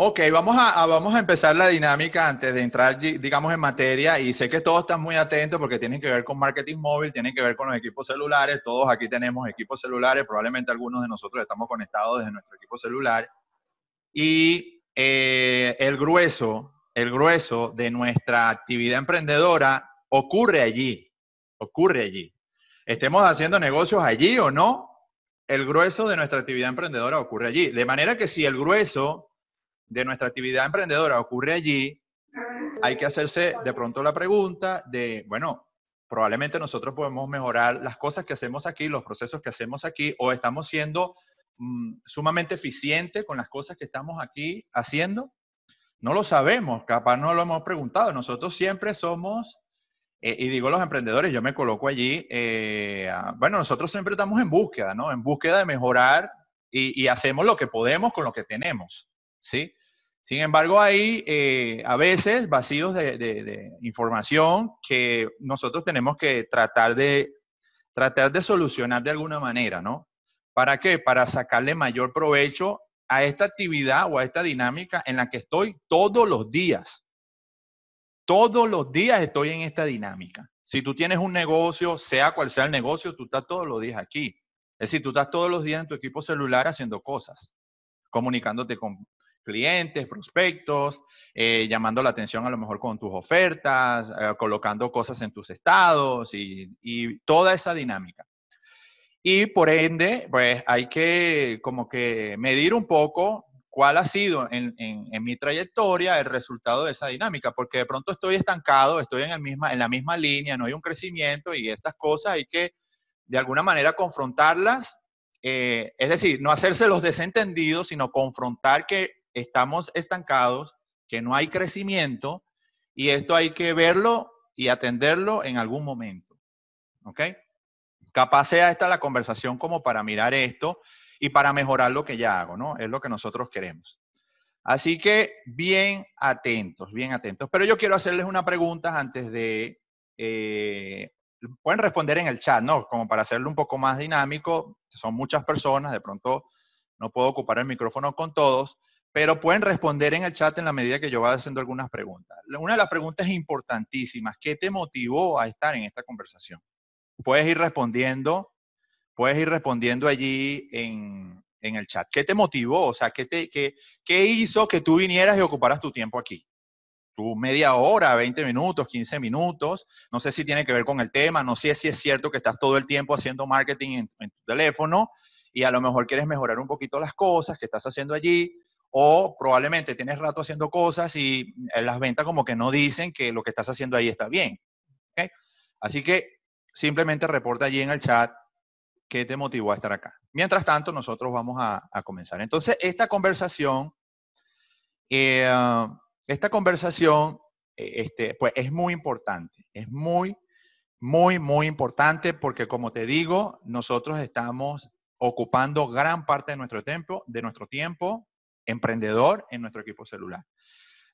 Ok, vamos a, vamos a empezar la dinámica antes de entrar, digamos, en materia. Y sé que todos están muy atentos porque tienen que ver con marketing móvil, tienen que ver con los equipos celulares. Todos aquí tenemos equipos celulares, probablemente algunos de nosotros estamos conectados desde nuestro equipo celular. Y eh, el grueso, el grueso de nuestra actividad emprendedora ocurre allí, ocurre allí. Estemos haciendo negocios allí o no, el grueso de nuestra actividad emprendedora ocurre allí. De manera que si el grueso de nuestra actividad emprendedora ocurre allí, hay que hacerse de pronto la pregunta de, bueno, probablemente nosotros podemos mejorar las cosas que hacemos aquí, los procesos que hacemos aquí, o estamos siendo mm, sumamente eficientes con las cosas que estamos aquí haciendo. No lo sabemos, capaz no lo hemos preguntado. Nosotros siempre somos, eh, y digo los emprendedores, yo me coloco allí, eh, bueno, nosotros siempre estamos en búsqueda, ¿no? En búsqueda de mejorar y, y hacemos lo que podemos con lo que tenemos, ¿sí? Sin embargo, hay eh, a veces vacíos de, información que nosotros tenemos que tratar de, tratar de solucionar de alguna manera, ¿no? ¿Para qué? Para sacarle mayor provecho a esta actividad o a esta dinámica en la que estoy todos los días. Todos los días estoy en esta dinámica. Si tú tienes un negocio, sea cual sea el negocio, tú estás todos los días aquí. Es decir, tú estás todos los días en tu equipo celular haciendo cosas, comunicándote con clientes, prospectos, eh, llamando la atención a lo mejor con tus ofertas, eh, colocando cosas en tus estados y, toda esa dinámica. Y por ende, pues hay que como que medir un poco cuál ha sido en, mi trayectoria el resultado de esa dinámica, porque de pronto estoy estancado, estoy en, el misma, en la misma línea, no hay un crecimiento y estas cosas hay que de alguna manera confrontarlas, eh, es decir, no hacerse los desentendidos, sino confrontar que estamos estancados, que no hay crecimiento y esto hay que verlo y atenderlo en algún momento. ¿Ok? Capaz sea esta la conversación como para mirar esto y para mejorar lo que ya hago, ¿no? Es lo que nosotros queremos. Así que bien atentos, bien atentos. Pero yo quiero hacerles una pregunta antes de... Eh, pueden responder en el chat, ¿no? Como para hacerlo un poco más dinámico. Son muchas personas, de pronto no puedo ocupar el micrófono con todos pero pueden responder en el chat en la medida que yo vaya haciendo algunas preguntas. Una de las preguntas importantísimas, ¿qué te motivó a estar en esta conversación? Puedes ir respondiendo, puedes ir respondiendo allí en, el chat. ¿Qué te motivó? O sea, ¿qué, te, qué, ¿qué hizo que tú vinieras y ocuparas tu tiempo aquí? Tu media hora, 20 minutos, 15 minutos. No sé si tiene que ver con el tema, no sé si es cierto que estás todo el tiempo haciendo marketing en, en tu teléfono y a lo mejor quieres mejorar un poquito las cosas que estás haciendo allí o probablemente tienes rato haciendo cosas y eh, las ventas como que no dicen que lo que estás haciendo ahí está bien. Así que simplemente reporta allí en el chat qué te motivó a estar acá. Mientras tanto, nosotros vamos a, comenzar. Entonces, esta conversación, eh, esta conversación, eh, este, pues es muy importante, es muy, muy, muy importante porque como te digo, nosotros estamos ocupando gran parte de nuestro tiempo, de nuestro tiempo emprendedor en nuestro equipo celular.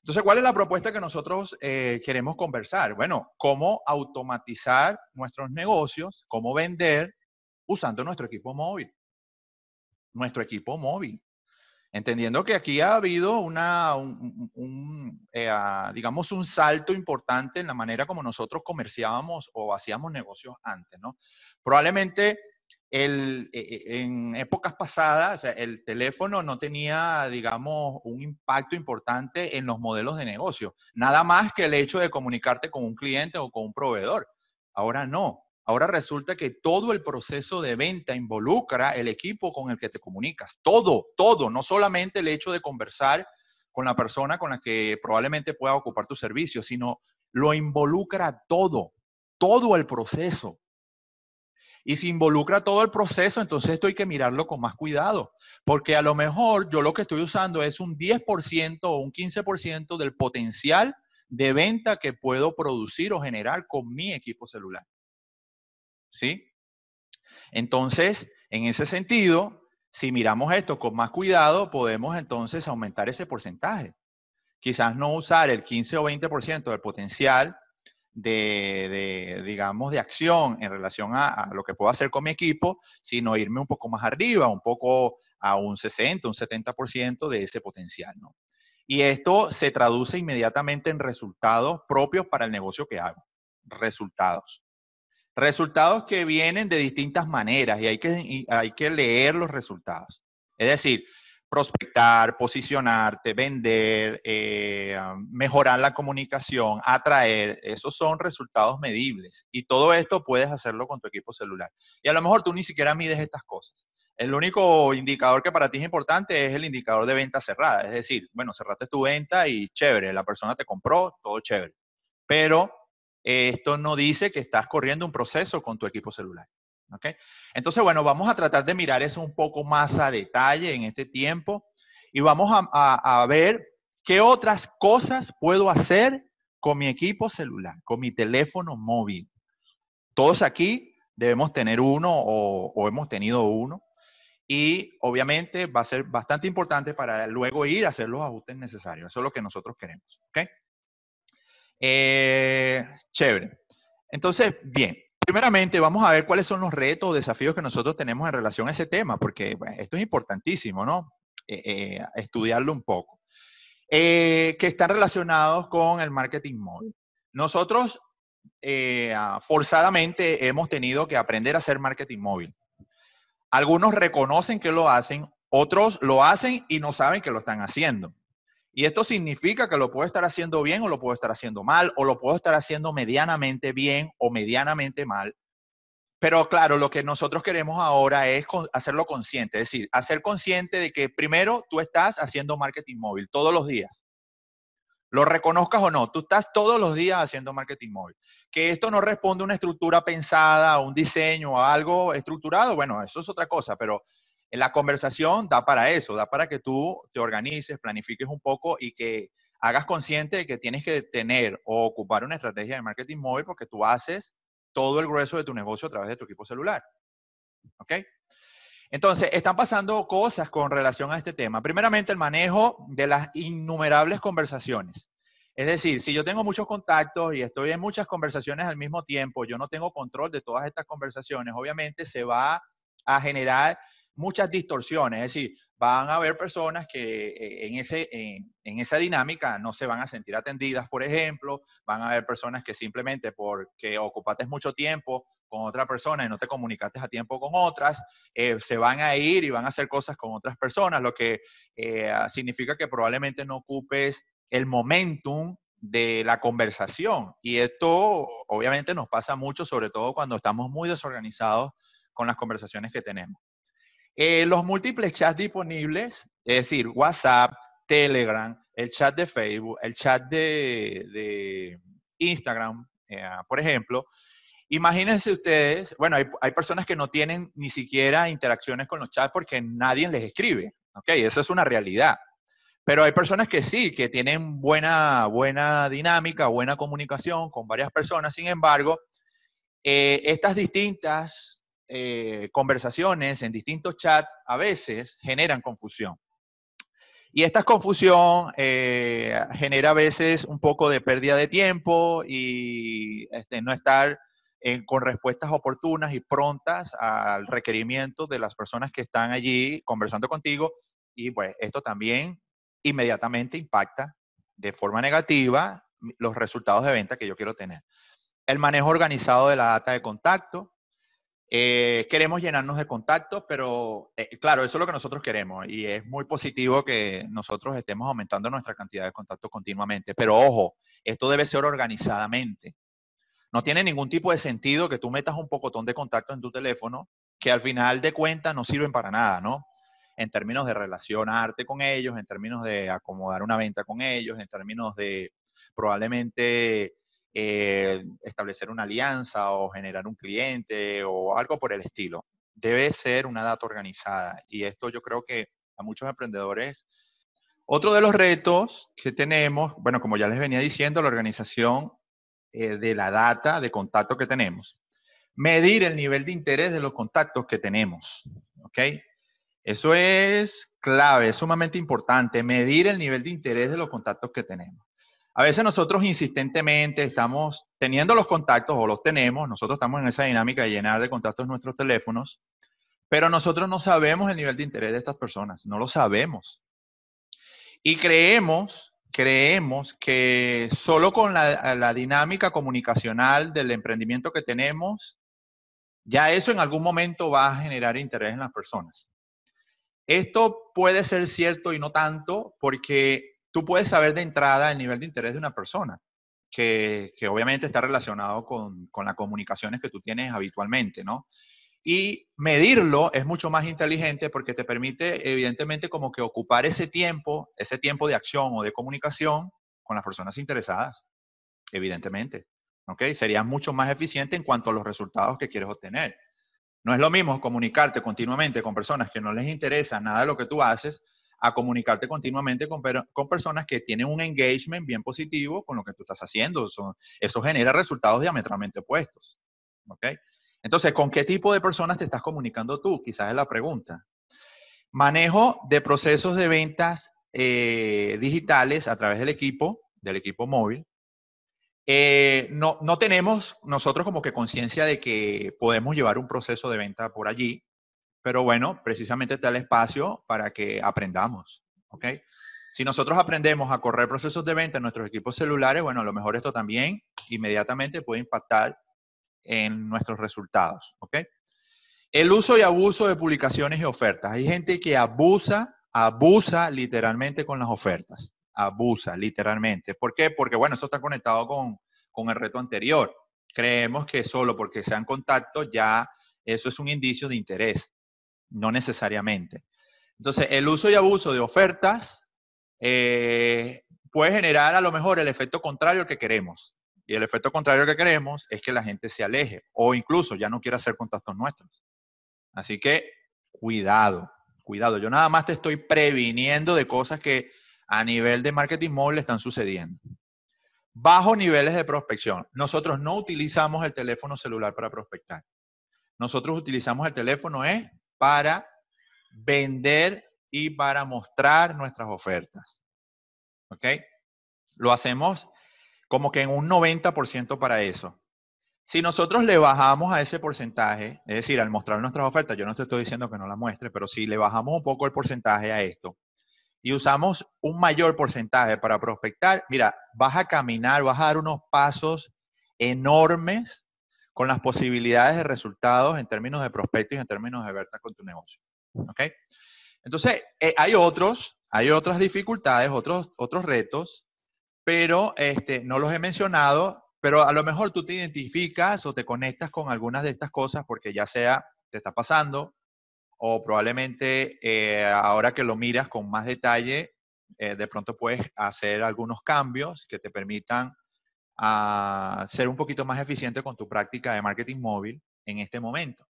Entonces, ¿cuál es la propuesta que nosotros eh, queremos conversar? Bueno, cómo automatizar nuestros negocios, cómo vender usando nuestro equipo móvil. Nuestro equipo móvil. Entendiendo que aquí ha habido una, un, eh, digamos, un salto importante en la manera como nosotros comerciábamos o hacíamos negocios antes, ¿no? Probablemente el, e, e, en épocas pasadas, el teléfono no tenía, digamos, un impacto importante en los modelos de negocio. Nada más que el hecho de comunicarte con un cliente o con un proveedor. Ahora no. Ahora resulta que todo el proceso de venta involucra el equipo con el que te comunicas. Todo, todo. No solamente el hecho de conversar con la persona con la que probablemente pueda ocupar tu servicio, sino lo involucra todo, todo el proceso. Y si involucra todo el proceso, entonces esto hay que mirarlo con más cuidado, porque a lo mejor yo lo que estoy usando es un 10% o un 15% del potencial de venta que puedo producir o generar con mi equipo celular. ¿Sí? Entonces, en ese sentido, si miramos esto con más cuidado, podemos entonces aumentar ese porcentaje. Quizás no usar el 15 o 20% del potencial de, digamos, de acción en relación a, lo que puedo hacer con mi equipo, sino irme un poco más arriba, un poco a un 60, un 70% de ese potencial, ¿no? Y esto se traduce inmediatamente en resultados propios para el negocio que hago. Resultados. Resultados que vienen de distintas maneras y hay que, hay que leer los resultados. Es decir, prospectar, posicionarte, vender, eh, mejorar la comunicación, atraer, esos son resultados medibles. Y todo esto puedes hacerlo con tu equipo celular. Y a lo mejor tú ni siquiera mides estas cosas. El único indicador que para ti es importante es el indicador de venta cerrada. Es decir, bueno, cerraste tu venta y chévere, la persona te compró, todo chévere. Pero esto no dice que estás corriendo un proceso con tu equipo celular. ¿Okay? Entonces, bueno, vamos a tratar de mirar eso un poco más a detalle en este tiempo y vamos a, a ver qué otras cosas puedo hacer con mi equipo celular, con mi teléfono móvil. Todos aquí debemos tener uno o, hemos tenido uno y obviamente va a ser bastante importante para luego ir a hacer los ajustes necesarios. Eso es lo que nosotros queremos. ¿Ok? Eh, chévere. Entonces, bien, primeramente vamos a ver cuáles son los retos o desafíos que nosotros tenemos en relación a ese tema, porque esto es importantísimo, ¿no? Eh, eh, estudiarlo un poco. que están relacionados con el marketing móvil. Nosotros forzadamente hemos tenido que aprender a hacer marketing móvil. Algunos reconocen que lo hacen, otros lo hacen y no saben que lo están haciendo. Y esto significa que lo puedo estar haciendo bien o lo puedo estar haciendo mal, o lo puedo estar haciendo medianamente bien o medianamente mal. Pero claro, lo que nosotros queremos ahora es hacerlo consciente, es decir, hacer consciente de que primero tú estás haciendo marketing móvil todos los días. Lo reconozcas o no, tú estás todos los días haciendo marketing móvil. Que esto no responde a una estructura pensada, a un diseño, a algo estructurado, bueno, eso es otra cosa, pero la conversación da para eso, da para que tú te organices, planifiques un poco y que hagas consciente de que tienes que tener o ocupar una estrategia de marketing móvil porque tú haces todo el grueso de tu negocio a través de tu equipo celular. ¿Ok? Entonces, están pasando cosas con relación a este tema. Primeramente, el manejo de las innumerables conversaciones. Es decir, si yo tengo muchos contactos y estoy en muchas conversaciones al mismo tiempo, yo no tengo control de todas estas conversaciones, obviamente se va a generar muchas distorsiones. Es decir, van a haber personas que eh, en, ese, en, esa dinámica no se van a sentir atendidas, por ejemplo. Van a haber personas que simplemente porque ocupaste mucho tiempo con otra persona y no te comunicaste a tiempo con otras, eh, se van a ir y van a hacer cosas con otras personas, lo que eh, significa que probablemente no ocupes el momentum de la conversación. Y esto obviamente nos pasa mucho, sobre todo cuando estamos muy desorganizados con las conversaciones que tenemos. Eh, los múltiples chats disponibles, es decir, WhatsApp, Telegram, el chat de Facebook, el chat de, Instagram, por ejemplo, Imagínense ustedes, bueno, hay, personas que no tienen ni siquiera interacciones con los chats porque nadie les escribe, ¿ok? Eso es una realidad. Pero hay personas que sí, que tienen buena, buena dinámica, buena comunicación con varias personas. Sin embargo, eh, estas distintas eh, conversaciones en distintos chats a veces generan confusión. Y esta confusión eh, genera a veces un poco de pérdida de tiempo y este, no estar con respuestas oportunas y prontas al requerimiento de las personas que están allí conversando contigo. Y pues esto también inmediatamente impacta de forma negativa los resultados de venta que yo quiero tener. El manejo organizado de la data de contacto. Eh, queremos llenarnos de contactos, pero eh, claro, eso es lo que nosotros queremos y es muy positivo que nosotros estemos aumentando nuestra cantidad de contactos continuamente. Pero ojo, esto debe ser organizadamente. No tiene ningún tipo de sentido que tú metas un pocotón de contactos en tu teléfono que al final de cuentas no sirven para nada, ¿no? En términos de relacionarte con ellos, en términos de acomodar una venta con ellos, en términos de probablemente eh, establecer una alianza o generar un cliente o algo por el estilo. Debe ser una data organizada y esto yo creo que a muchos emprendedores otro de los retos que tenemos, bueno, como ya les venía diciendo, la organización eh, de la data de contacto que tenemos. Medir el nivel de interés de los contactos que tenemos. ¿Ok? Eso es clave, es sumamente importante, medir el nivel de interés de los contactos que tenemos. A veces nosotros insistentemente estamos teniendo los contactos o los tenemos, nosotros estamos en esa dinámica de llenar de contactos nuestros teléfonos, pero nosotros no sabemos el nivel de interés de estas personas, no lo sabemos. Y creemos, creemos que solo con la, la dinámica comunicacional del emprendimiento que tenemos, ya eso en algún momento va a generar interés en las personas. Esto puede ser cierto y no tanto porque tú puedes saber de entrada el nivel de interés de una persona, que, obviamente está relacionado con, con, las comunicaciones que tú tienes habitualmente, ¿no? Y medirlo es mucho más inteligente porque te permite, evidentemente, como que ocupar ese tiempo, ese tiempo de acción o de comunicación con las personas interesadas, evidentemente. ¿Ok? Sería mucho más eficiente en cuanto a los resultados que quieres obtener. No es lo mismo comunicarte continuamente con personas que no les interesa nada de lo que tú haces a comunicarte continuamente con, personas que tienen un engagement bien positivo con lo que tú estás haciendo. Eso, genera resultados diametralmente opuestos. ¿Ok? Entonces, ¿con qué tipo de personas te estás comunicando tú? Quizás es la pregunta. Manejo de procesos de ventas eh, digitales a través del equipo, del equipo móvil. Eh, no, no tenemos nosotros como que conciencia de que podemos llevar un proceso de venta por allí, pero bueno, precisamente está el espacio para que aprendamos, ¿ok? Si nosotros aprendemos a correr procesos de venta en nuestros equipos celulares, bueno, a lo mejor esto también inmediatamente puede impactar en nuestros resultados, ¿ok? El uso y abuso de publicaciones y ofertas. Hay gente que abusa, abusa literalmente con las ofertas abusa, literalmente. ¿Por qué? Porque, bueno, eso está conectado con, con el reto anterior. Creemos que solo porque sean contactos ya eso es un indicio de interés, no necesariamente. Entonces, el uso y abuso de ofertas eh, puede generar a lo mejor el efecto contrario al que queremos. Y el efecto contrario que queremos es que la gente se aleje o incluso ya no quiera hacer contactos nuestros. Así que cuidado, cuidado. Yo nada más te estoy previniendo de cosas que a nivel de marketing móvil están sucediendo. Bajos niveles de prospección. Nosotros no utilizamos el teléfono celular para prospectar. Nosotros utilizamos el teléfono es para vender y para mostrar nuestras ofertas. ¿Ok? Lo hacemos como que en un 90% para eso. Si nosotros le bajamos a ese porcentaje, es decir, al mostrar nuestras ofertas, yo no te estoy diciendo que no la muestre, pero si le bajamos un poco el porcentaje a esto, y usamos un mayor porcentaje para prospectar, mira, vas a caminar, vas a dar unos pasos enormes con las posibilidades de resultados en términos de prospecto y en términos de venta con tu negocio. ¿Ok? Entonces, eh, hay otros, hay otras dificultades, otros, otros retos, pero este, no los he mencionado, pero a lo mejor tú te identificas o te conectas con algunas de estas cosas porque ya sea te está pasando o probablemente eh, ahora que lo miras con más detalle, eh, de pronto puedes hacer algunos cambios que te permitan ah, ser un poquito más eficiente con tu práctica de marketing móvil en este momento.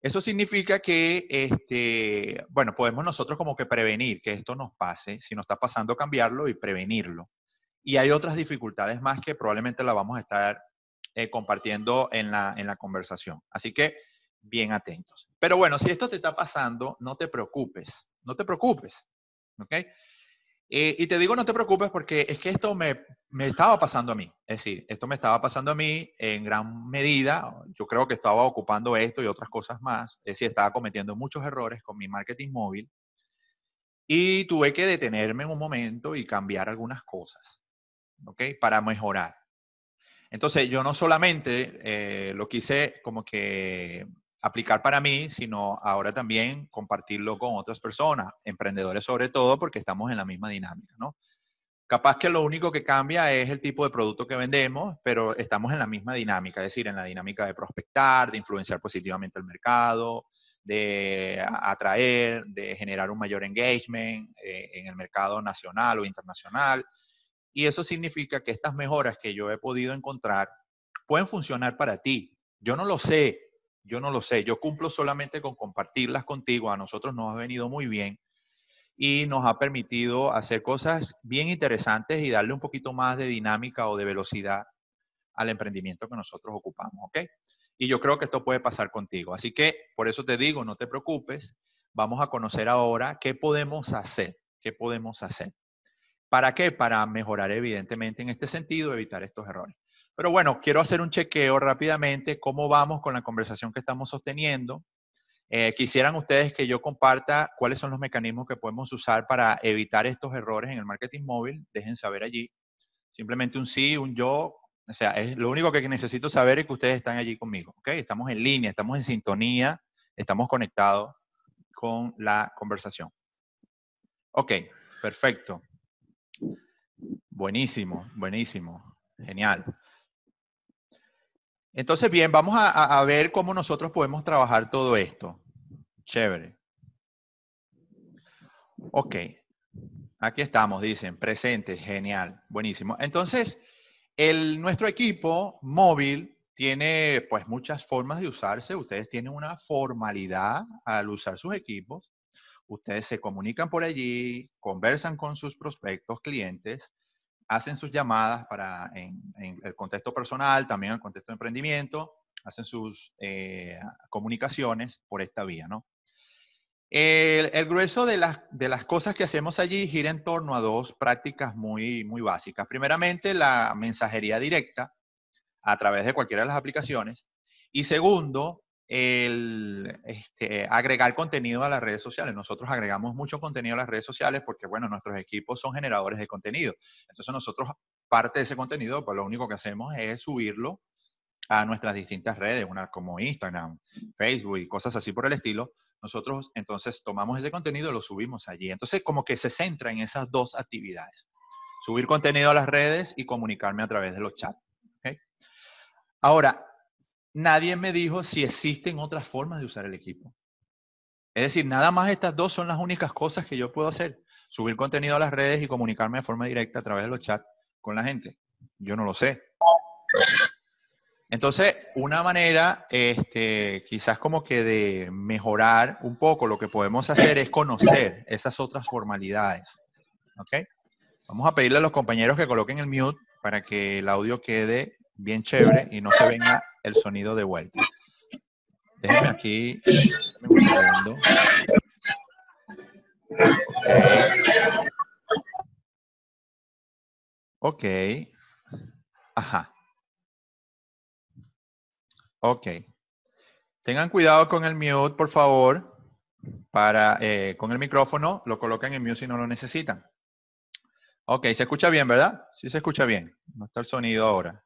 Eso significa que, este, bueno, podemos nosotros como que prevenir que esto nos pase, si nos está pasando cambiarlo y prevenirlo. Y hay otras dificultades más que probablemente la vamos a estar eh, compartiendo en la, en la conversación. Así que bien atentos. Pero bueno, si esto te está pasando, no te preocupes, no te preocupes, ¿ok? Eh, y te digo no te preocupes porque es que esto me, me, estaba pasando a mí. Es decir, esto me estaba pasando a mí en gran medida. Yo creo que estaba ocupando esto y otras cosas más. Es decir, estaba cometiendo muchos errores con mi marketing móvil. Y tuve que detenerme en un momento y cambiar algunas cosas, ¿ok? Para mejorar. Entonces, yo no solamente eh, lo quise como que aplicar para mí, sino ahora también compartirlo con otras personas, emprendedores sobre todo, porque estamos en la misma dinámica, ¿no? Capaz que lo único que cambia es el tipo de producto que vendemos, pero estamos en la misma dinámica, es decir, en la dinámica de prospectar, de influenciar positivamente el mercado, de atraer, de generar un mayor engagement eh, en el mercado nacional o internacional. Y eso significa que estas mejoras que yo he podido encontrar pueden funcionar para ti. Yo no lo sé, yo no lo sé, yo cumplo solamente con compartirlas contigo, a nosotros nos ha venido muy bien y nos ha permitido hacer cosas bien interesantes y darle un poquito más de dinámica o de velocidad al emprendimiento que nosotros ocupamos, ¿ok? Y yo creo que esto puede pasar contigo. Así que por eso te digo, no te preocupes, vamos a conocer ahora qué podemos hacer, qué podemos hacer. ¿Para qué? Para mejorar evidentemente en este sentido, evitar estos errores. Pero bueno, quiero hacer un chequeo rápidamente, cómo vamos con la conversación que estamos sosteniendo. Eh, quisieran ustedes que yo comparta cuáles son los mecanismos que podemos usar para evitar estos errores en el marketing móvil, dejen saber allí. Simplemente un sí, un yo. O sea, es lo único que necesito saber es que ustedes están allí conmigo. ¿ok? Estamos en línea, estamos en sintonía, estamos conectados con la conversación. Ok, perfecto. Buenísimo, buenísimo. Genial. Entonces, bien, vamos a, ver cómo nosotros podemos trabajar todo esto. Chévere. Ok. Aquí estamos, dicen, presente, genial, buenísimo. Entonces, el, nuestro equipo móvil tiene pues muchas formas de usarse. Ustedes tienen una formalidad al usar sus equipos. Ustedes se comunican por allí, conversan con sus prospectos, clientes, hacen sus llamadas para en, el contexto personal, también en el contexto de emprendimiento, hacen sus eh, comunicaciones por esta vía, ¿no? El, grueso de las, de las, cosas que hacemos allí gira en torno a dos prácticas muy, muy básicas. Primeramente, la mensajería directa a través de cualquiera de las aplicaciones. Y segundo, el este, agregar contenido a las redes sociales. Nosotros agregamos mucho contenido a las redes sociales porque, bueno, nuestros equipos son generadores de contenido. Entonces nosotros, parte de ese contenido, pues lo único que hacemos es subirlo a nuestras distintas redes, una como Instagram, Facebook y cosas así por el estilo. Nosotros entonces tomamos ese contenido y lo subimos allí. Entonces como que se centra en esas dos actividades. Subir contenido a las redes y comunicarme a través de los chats. Ahora, nadie me dijo si existen otras formas de usar el equipo. Es decir, nada más estas dos son las únicas cosas que yo puedo hacer. Subir contenido a las redes y comunicarme de forma directa a través de los chats con la gente. Yo no lo sé. Entonces, una manera, este, quizás como que de mejorar un poco lo que podemos hacer es conocer esas otras formalidades. ¿Ok? Vamos a pedirle a los compañeros que coloquen el mute para que el audio quede bien chévere y no se venga el sonido de vuelta. Déjenme aquí. Ok. Ajá. Ok. Tengan cuidado con el mute, por favor. Para, eh, con el micrófono, lo colocan en mute si no lo necesitan. Ok, se escucha bien, ¿verdad? Sí se escucha bien. No está el sonido ahora.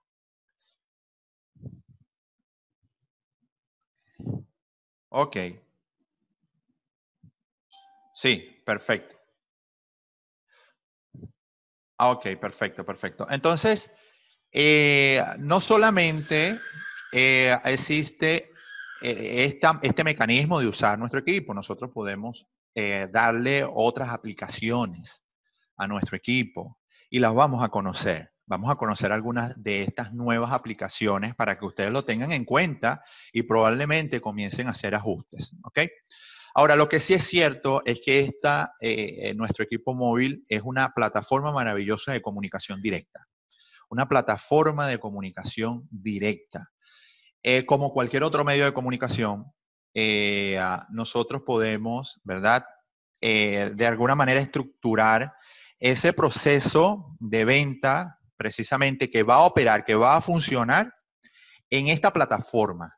Ok. Sí, perfecto. Ah, ok, perfecto, perfecto. Entonces, eh, no solamente eh, existe eh, este mecanismo de usar nuestro equipo, nosotros podemos darle otras aplicaciones a nuestro equipo y las vamos a conocer. Vamos a conocer algunas de estas nuevas aplicaciones para que ustedes lo tengan en cuenta y probablemente comiencen a hacer ajustes. ¿ok? Ahora, lo que sí es cierto es que esta, eh, eh, nuestro equipo móvil es una plataforma maravillosa de comunicación directa. Una plataforma de comunicación directa. Eh, como cualquier otro medio de comunicación, nosotros podemos, ¿verdad? de alguna manera estructurar ese proceso de venta precisamente que va a operar, que va a funcionar en esta plataforma.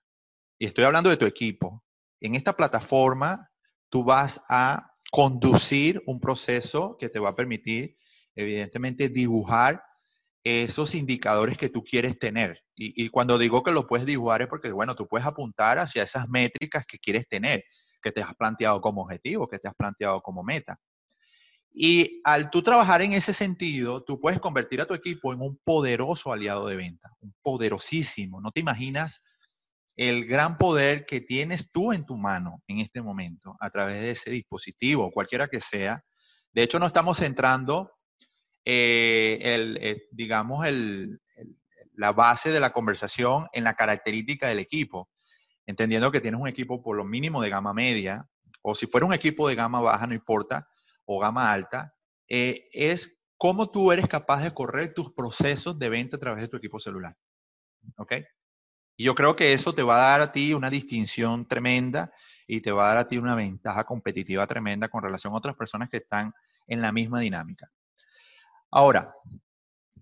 Y estoy hablando de tu equipo. En esta plataforma tú vas a conducir un proceso que te va a permitir, evidentemente, dibujar esos indicadores que tú quieres tener. Y, cuando digo que lo puedes dibujar es porque, bueno, tú puedes apuntar hacia esas métricas que quieres tener, que te has planteado como objetivo, que te has planteado como meta. Y al tú trabajar en ese sentido, tú puedes convertir a tu equipo en un poderoso aliado de venta, un poderosísimo. No te imaginas el gran poder que tienes tú en tu mano en este momento a través de ese dispositivo, cualquiera que sea. De hecho, no estamos centrando, eh, el, digamos, la base de la conversación en la característica del equipo, entendiendo que tienes un equipo por lo mínimo de gama media, o si fuera un equipo de gama baja, no importa, o gama alta, eh, es cómo tú eres capaz de correr tus procesos de venta a través de tu equipo celular. ¿Ok? Y yo creo que eso te va a dar a ti una distinción tremenda y te va a dar a ti una ventaja competitiva tremenda con relación a otras personas que están en la misma dinámica. Ahora,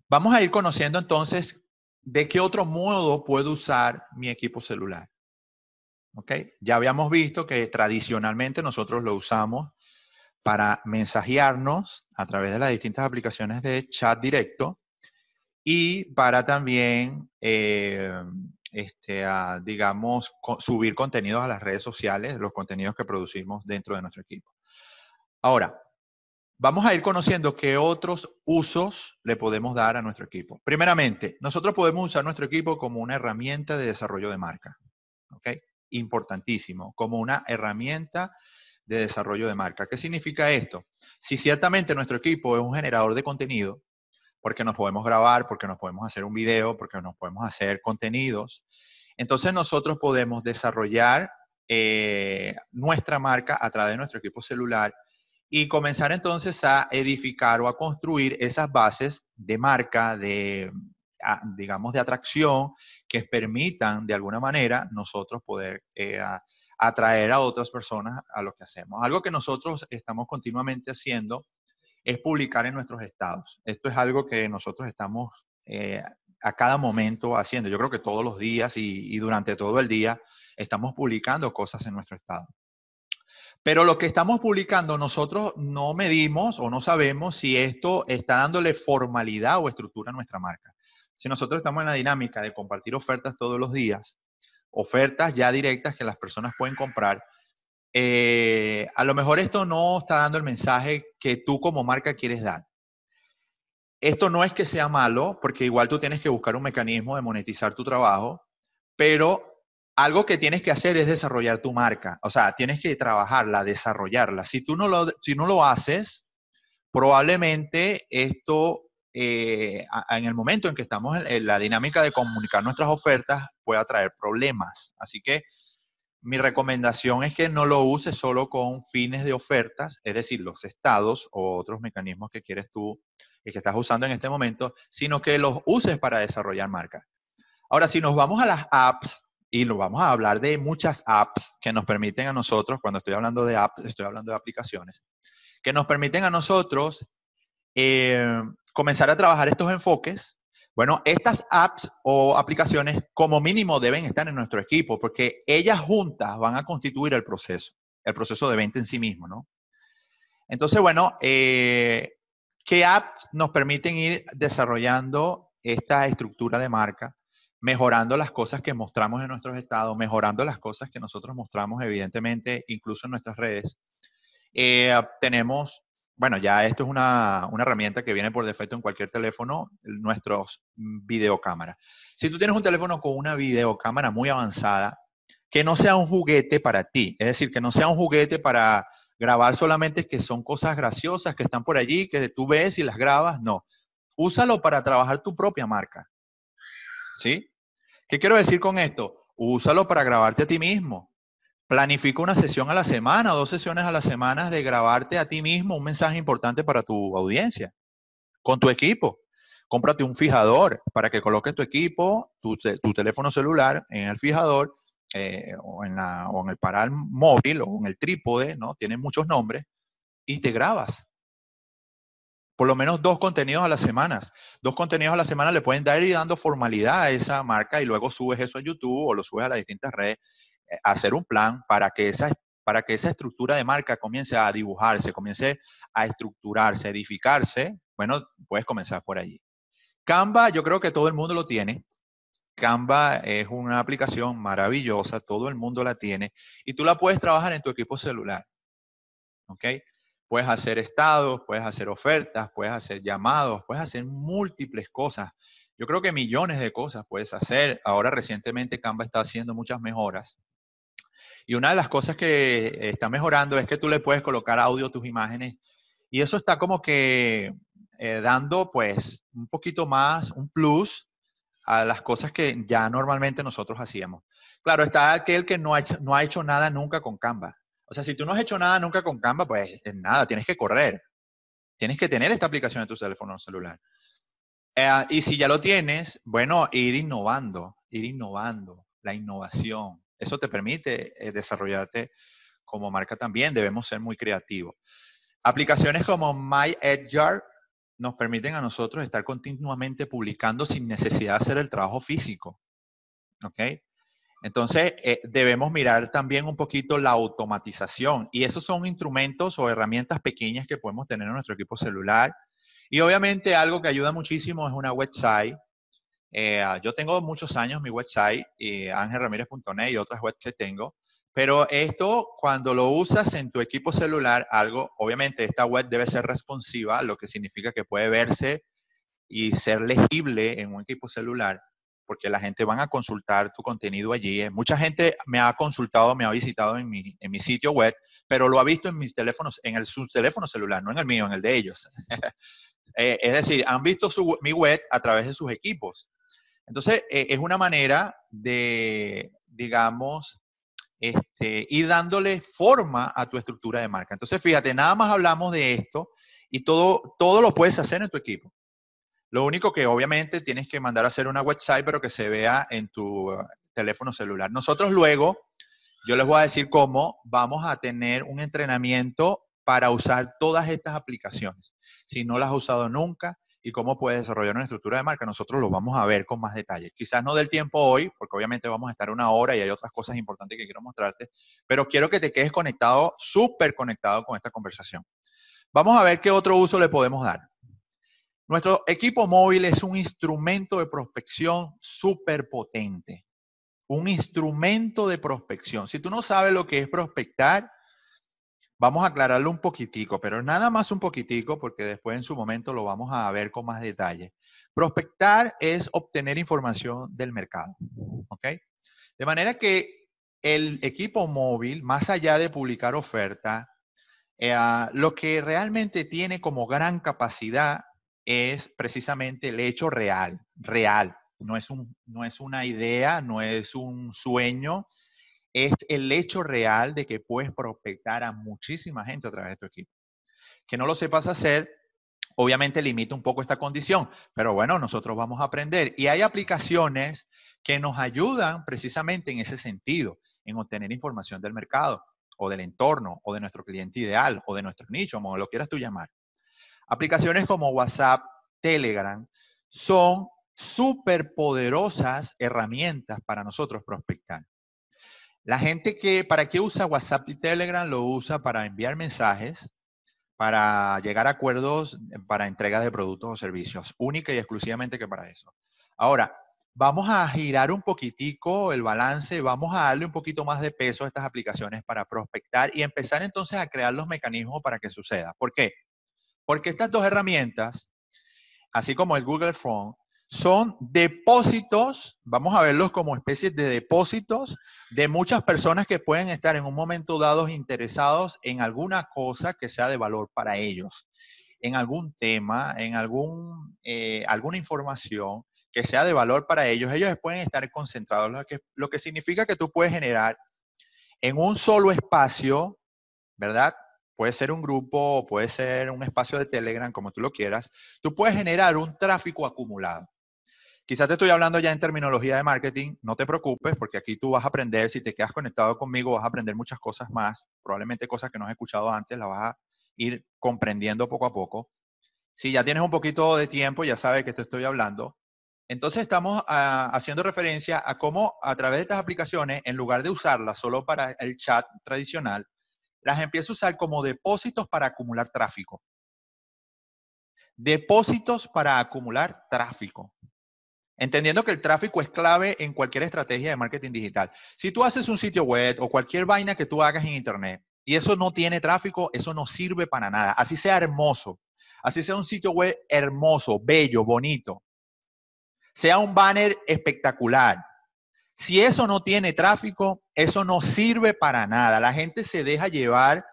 vamos a ir conociendo entonces de qué otro modo puedo usar mi equipo celular. ¿ok? Ya habíamos visto que tradicionalmente nosotros lo usamos para mensajearnos a través de las distintas aplicaciones de chat directo y para también, eh, este, digamos, subir contenidos a las redes sociales, los contenidos que producimos dentro de nuestro equipo. Ahora, vamos a ir conociendo qué otros usos le podemos dar a nuestro equipo. Primeramente, nosotros podemos usar nuestro equipo como una herramienta de desarrollo de marca. ¿Ok? Importantísimo, como una herramienta de desarrollo de marca. ¿Qué significa esto? Si ciertamente nuestro equipo es un generador de contenido, porque nos podemos grabar, porque nos podemos hacer un video, porque nos podemos hacer contenidos, entonces nosotros podemos desarrollar eh, nuestra marca a través de nuestro equipo celular y comenzar entonces a edificar o a construir esas bases de marca, de, digamos, de atracción que permitan de alguna manera nosotros poder eh, atraer a otras personas a lo que hacemos. Algo que nosotros estamos continuamente haciendo es publicar en nuestros estados. Esto es algo que nosotros estamos eh, a cada momento haciendo. Yo creo que todos los días y, durante todo el día estamos publicando cosas en nuestro estado. Pero lo que estamos publicando nosotros no medimos o no sabemos si esto está dándole formalidad o estructura a nuestra marca. Si nosotros estamos en la dinámica de compartir ofertas todos los días, ofertas ya directas que las personas pueden comprar, eh, a lo mejor esto no está dando el mensaje que tú como marca quieres dar. Esto no es que sea malo, porque igual tú tienes que buscar un mecanismo de monetizar tu trabajo, pero algo que tienes que hacer es desarrollar tu marca. O sea, tienes que trabajarla, desarrollarla. Si tú no lo, si no lo haces, probablemente esto, eh, en el momento en que estamos en la dinámica de comunicar nuestras ofertas, pueda traer problemas. Así que mi recomendación es que no lo uses solo con fines de ofertas, es decir, los estados o otros mecanismos que quieres tú y que estás usando en este momento, sino que los uses para desarrollar marca. Ahora, si nos vamos a las apps, y lo vamos a hablar de muchas apps que nos permiten a nosotros, cuando estoy hablando de apps, estoy hablando de aplicaciones, que nos permiten a nosotros eh, comenzar a trabajar estos enfoques bueno, estas apps o aplicaciones como mínimo deben estar en nuestro equipo porque ellas juntas van a constituir el proceso, el proceso de venta en sí mismo, ¿no? Entonces, bueno, eh, ¿qué apps nos permiten ir desarrollando esta estructura de marca, mejorando las cosas que mostramos en nuestros estados, mejorando las cosas que nosotros mostramos, evidentemente, incluso en nuestras redes? Eh, tenemos bueno, ya esto es una, herramienta que viene por defecto en cualquier teléfono, nuestros videocámaras. Si tú tienes un teléfono con una videocámara muy avanzada, que no sea un juguete para ti, es decir, que no sea un juguete para grabar solamente que son cosas graciosas que están por allí, que tú ves y las grabas, no. Úsalo para trabajar tu propia marca. ¿Sí? ¿Qué quiero decir con esto? Úsalo para grabarte a ti mismo. Planifica una sesión a la semana o dos sesiones a la semana de grabarte a ti mismo un mensaje importante para tu audiencia, con tu equipo. Cómprate un fijador para que coloques tu equipo, tu, teléfono celular en el fijador eh, o, en el paral móvil o en el trípode, ¿no? Tienen muchos nombres, y te grabas. Por lo menos dos contenidos a la semana. Dos contenidos a la semana le pueden dar y dando formalidad a esa marca y luego subes eso a YouTube o lo subes a las distintas redes hacer un plan para que esa, para que esa estructura de marca comience a dibujarse, comience a estructurarse, a edificarse, bueno, puedes comenzar por allí. Canva, yo creo que todo el mundo lo tiene. Canva es una aplicación maravillosa, todo el mundo la tiene y tú la puedes trabajar en tu equipo celular. ¿Ok? Puedes hacer estados, puedes hacer ofertas, puedes hacer llamados, puedes hacer múltiples cosas. Yo creo que millones de cosas puedes hacer. Ahora recientemente Canva está haciendo muchas mejoras y una de las cosas que está mejorando es que tú le puedes colocar audio a tus imágenes y eso está como que eh, dando pues un poquito más, un plus a las cosas que ya normalmente nosotros hacíamos. Claro, está aquel que no ha, hecho, nada nunca con Canva. O sea, si tú no has hecho nada nunca con Canva, pues eh, nada, tienes que correr. Tienes que tener esta aplicación en tu teléfono celular. Eh, y si ya lo tienes, bueno, ir innovando, ir innovando, la innovación. Eso te permite eh, desarrollarte como marca también. Debemos ser muy creativos. Aplicaciones como MyEdgear nos permiten a nosotros estar continuamente publicando sin necesidad de hacer el trabajo físico. ¿Ok? Entonces, eh, debemos mirar también un poquito la automatización. Y esos son instrumentos o herramientas pequeñas que podemos tener en nuestro equipo celular. Y obviamente algo que ayuda muchísimo es una website. Eh, yo tengo muchos años mi website, eh, angelramirez.net y otras webs que tengo. Pero esto, cuando lo usas en tu equipo celular, algo, obviamente esta web debe ser responsiva, lo que significa que puede verse y ser legible en un equipo celular porque la gente van a consultar tu contenido allí. Mucha gente me ha consultado, me ha visitado en mi, sitio web, pero lo ha visto en mis teléfonos, en el, su teléfono celular, no en el mío, en el de ellos. Eh, es decir, han visto mi web a través de sus equipos. Entonces, eh, es una manera de, digamos, este, ir dándole forma a tu estructura de marca. Entonces, fíjate, nada más hablamos de esto y todo, todo lo puedes hacer en tu equipo. Lo único que obviamente tienes que mandar a hacer una website, pero que se vea en tu uh, teléfono celular. Nosotros luego, yo les voy a decir cómo vamos a tener un entrenamiento para usar todas estas aplicaciones. Si no las has usado nunca y cómo puedes desarrollar una estructura de marca, nosotros lo vamos a ver con más detalle. Quizás no del tiempo hoy, porque obviamente vamos a estar una hora y hay otras cosas importantes que quiero mostrarte, pero quiero que te quedes conectado, súper conectado con esta conversación. Vamos a ver qué otro uso le podemos dar. Nuestro equipo móvil es un instrumento de prospección súper potente. Un instrumento de prospección. Si tú no sabes lo que es prospectar, vamos a aclararlo un poquitico, pero nada más un poquitico porque después en su momento lo vamos a ver con más detalle. Prospectar es obtener información del mercado. ¿Ok? De manera que el equipo móvil, más allá de publicar oferta, eh, lo que realmente tiene como gran capacidad es precisamente el hecho real, real. No es, un, no es una idea, no es un sueño, es el hecho real de que puedes prospectar a muchísima gente a través de tu equipo. Que no lo sepas hacer, obviamente limita un poco esta condición, pero bueno, nosotros vamos a aprender. Y hay aplicaciones que nos ayudan precisamente en ese sentido, en obtener información del mercado o del entorno o de nuestro cliente ideal o de nuestro nicho, como lo quieras tú llamar. Aplicaciones como WhatsApp, Telegram, son súper poderosas herramientas para nosotros prospectar. La gente que, ¿para qué usa WhatsApp y Telegram? Lo usa para enviar mensajes, para llegar a acuerdos para entrega de productos o servicios, única y exclusivamente que para eso. Ahora, vamos a girar un poquitico el balance, vamos a darle un poquito más de peso a estas aplicaciones para prospectar y empezar entonces a crear los mecanismos para que suceda. ¿Por qué? Porque estas dos herramientas, así como el Google Phone, son depósitos, vamos a verlos como especies de depósitos de muchas personas que pueden estar en un momento dado interesados en alguna cosa que sea de valor para ellos, en algún tema, en algún, eh, alguna información que sea de valor para ellos. Ellos pueden estar concentrados, lo que, lo que significa que tú puedes generar en un solo espacio, ¿verdad? puede ser un grupo, puede ser un espacio de Telegram, como tú lo quieras, tú puedes generar un tráfico acumulado. Quizás te estoy hablando ya en terminología de marketing, no te preocupes porque aquí tú vas a aprender, si te quedas conectado conmigo, vas a aprender muchas cosas más, probablemente cosas que no has escuchado antes, las vas a ir comprendiendo poco a poco. Si ya tienes un poquito de tiempo, ya sabes que te estoy hablando. Entonces estamos ah, haciendo referencia a cómo a través de estas aplicaciones, en lugar de usarlas solo para el chat tradicional, las empiezo a usar como depósitos para acumular tráfico. Depósitos para acumular tráfico. Entendiendo que el tráfico es clave en cualquier estrategia de marketing digital. Si tú haces un sitio web o cualquier vaina que tú hagas en Internet y eso no tiene tráfico, eso no sirve para nada. Así sea hermoso, así sea un sitio web hermoso, bello, bonito, sea un banner espectacular, si eso no tiene tráfico, eso no sirve para nada. La gente se deja llevar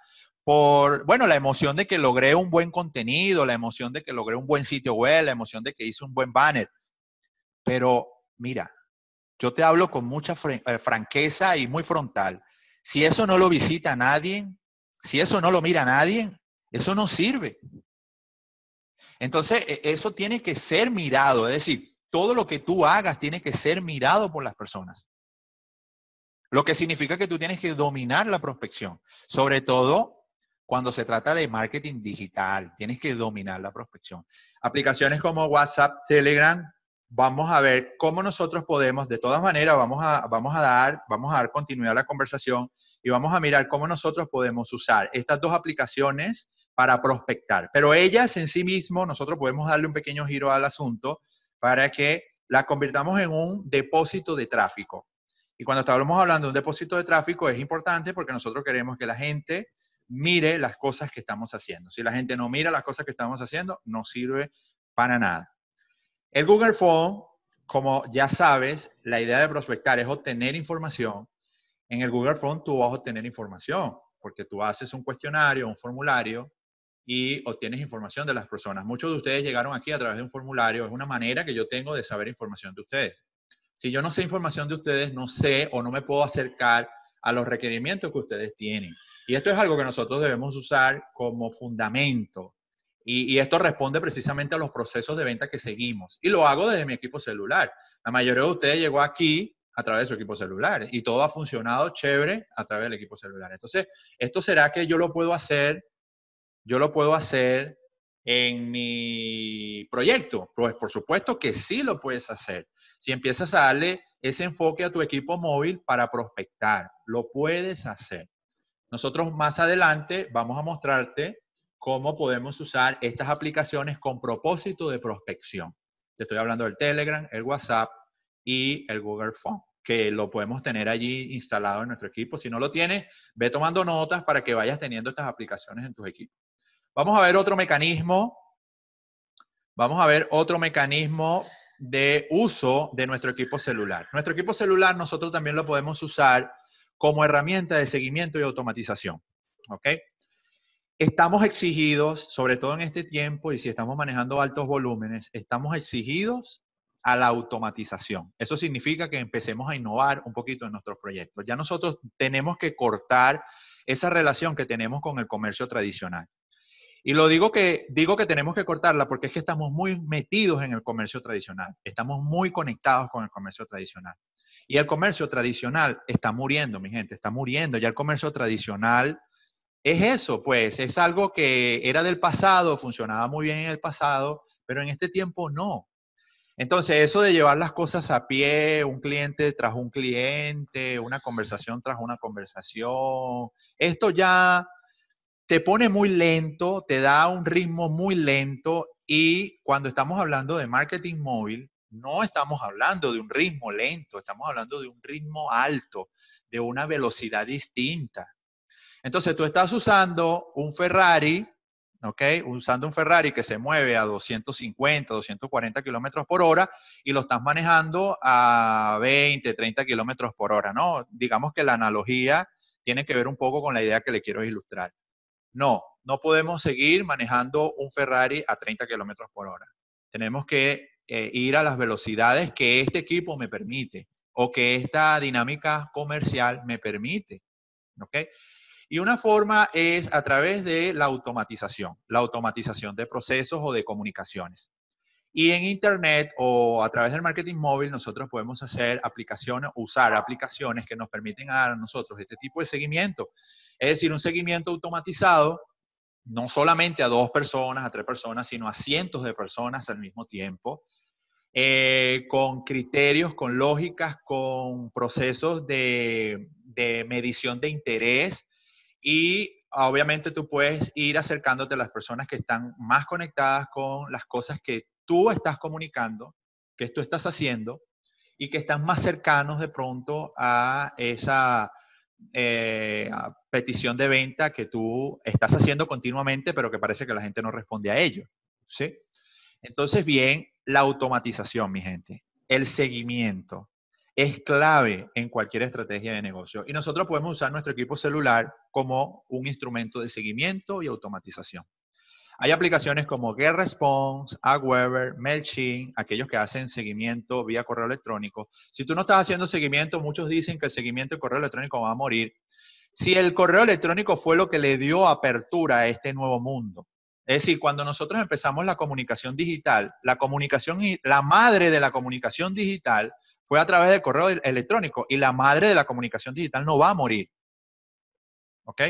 por, bueno, la emoción de que logré un buen contenido, la emoción de que logré un buen sitio web, la emoción de que hice un buen banner. Pero mira, yo te hablo con mucha eh, franqueza y muy frontal. Si eso no lo visita nadie, si eso no lo mira nadie, eso no sirve. Entonces, e, eso tiene que ser mirado. Es decir, todo lo que tú hagas tiene que ser mirado por las personas. Lo que significa que tú tienes que dominar la prospección, sobre todo cuando se trata de marketing digital, tienes que dominar la prospección. Aplicaciones como WhatsApp, Telegram, vamos a ver cómo nosotros podemos, de todas maneras, vamos a, vamos a, dar, vamos a dar continuidad a la conversación y vamos a mirar cómo nosotros podemos usar estas dos aplicaciones para prospectar. Pero ellas en sí mismo, nosotros podemos darle un pequeño giro al asunto para que la convirtamos en un depósito de tráfico. Y cuando estamos hablando de un depósito de tráfico es importante porque nosotros queremos que la gente mire las cosas que estamos haciendo. Si la gente no mira las cosas que estamos haciendo, no sirve para nada. El Google Phone, como ya sabes, la idea de prospectar es obtener información. En el Google Phone tú vas a obtener información porque tú haces un cuestionario, un formulario y obtienes información de las personas. Muchos de ustedes llegaron aquí a través de un formulario. Es una manera que yo tengo de saber información de ustedes. Si yo no sé información de ustedes, no sé o no me puedo acercar a los requerimientos que ustedes tienen. Y esto es algo que nosotros debemos usar como fundamento. Y, esto responde precisamente a los procesos de venta que seguimos. Y lo hago desde mi equipo celular. La mayoría de ustedes llegó aquí a través de su equipo celular y todo ha funcionado chévere a través del equipo celular. Entonces, esto será que yo lo puedo hacer yo lo puedo hacer en mi proyecto? Pues por supuesto que sí lo puedes hacer. Si empiezas a darle ese enfoque a tu equipo móvil para prospectar, lo puedes hacer. Nosotros más adelante vamos a mostrarte cómo podemos usar estas aplicaciones con propósito de prospección. Te estoy hablando del Telegram, el WhatsApp y el Google Phone, que lo podemos tener allí instalado en nuestro equipo. Si no lo tienes, ve tomando notas para que vayas teniendo estas aplicaciones en tus equipos. Vamos a ver otro mecanismo. Vamos a ver otro mecanismo de uso de nuestro equipo celular. Nuestro equipo celular nosotros también lo podemos usar como herramienta de seguimiento y automatización. ¿Ok? Estamos exigidos, sobre todo en este tiempo, y si estamos manejando altos volúmenes, estamos exigidos a la automatización. Eso significa que empecemos a innovar un poquito en nuestros proyectos. Ya nosotros tenemos que cortar esa relación que tenemos con el comercio tradicional. Y lo digo que, digo que tenemos que cortarla porque es que estamos muy metidos en el comercio tradicional, estamos muy conectados con el comercio tradicional. Y el comercio tradicional está muriendo, mi gente, está muriendo. Ya el comercio tradicional es eso, pues, es algo que era del pasado, funcionaba muy bien en el pasado, pero en este tiempo no. Entonces, eso de llevar las cosas a pie, un cliente tras un cliente, una conversación tras una conversación, esto ya te pone muy lento, te da un ritmo muy lento y cuando estamos hablando de marketing móvil, no estamos hablando de un ritmo lento, estamos hablando de un ritmo alto, de una velocidad distinta. Entonces tú estás usando un Ferrari, ¿ok? Usando un Ferrari que se mueve a 250, 240 kilómetros por hora y lo estás manejando a 20, 30 kilómetros por hora, ¿no? Digamos que la analogía tiene que ver un poco con la idea que le quiero ilustrar. No, no podemos seguir manejando un Ferrari a 30 kilómetros por hora. Tenemos que eh, ir a las velocidades que este equipo me permite o que esta dinámica comercial me permite. ¿Ok? Y una forma es a través de la automatización, la automatización de procesos o de comunicaciones. Y en Internet o a través del marketing móvil nosotros podemos hacer aplicaciones, usar aplicaciones que nos permiten a nosotros este tipo de seguimiento. Es decir, un seguimiento automatizado, no solamente a dos personas, a tres personas, sino a cientos de personas al mismo tiempo, eh, con criterios, con lógicas, con procesos de, de medición de interés y obviamente tú puedes ir acercándote a las personas que están más conectadas con las cosas que tú estás comunicando, que tú estás haciendo y que están más cercanos de pronto a esa eh, petición de venta que tú estás haciendo continuamente, pero que parece que la gente no responde a ello. ¿sí? Entonces, bien, la automatización, mi gente, el seguimiento es clave en cualquier estrategia de negocio. Y nosotros podemos usar nuestro equipo celular como un instrumento de seguimiento y automatización. Hay aplicaciones como GetResponse, AgWeber, MailChimp, aquellos que hacen seguimiento vía correo electrónico. Si tú no estás haciendo seguimiento, muchos dicen que el seguimiento de correo electrónico va a morir. Si el correo electrónico fue lo que le dio apertura a este nuevo mundo. Es decir, cuando nosotros empezamos la comunicación digital, la comunicación, la madre de la comunicación digital fue a través del correo electrónico y la madre de la comunicación digital no va a morir. ¿Ok?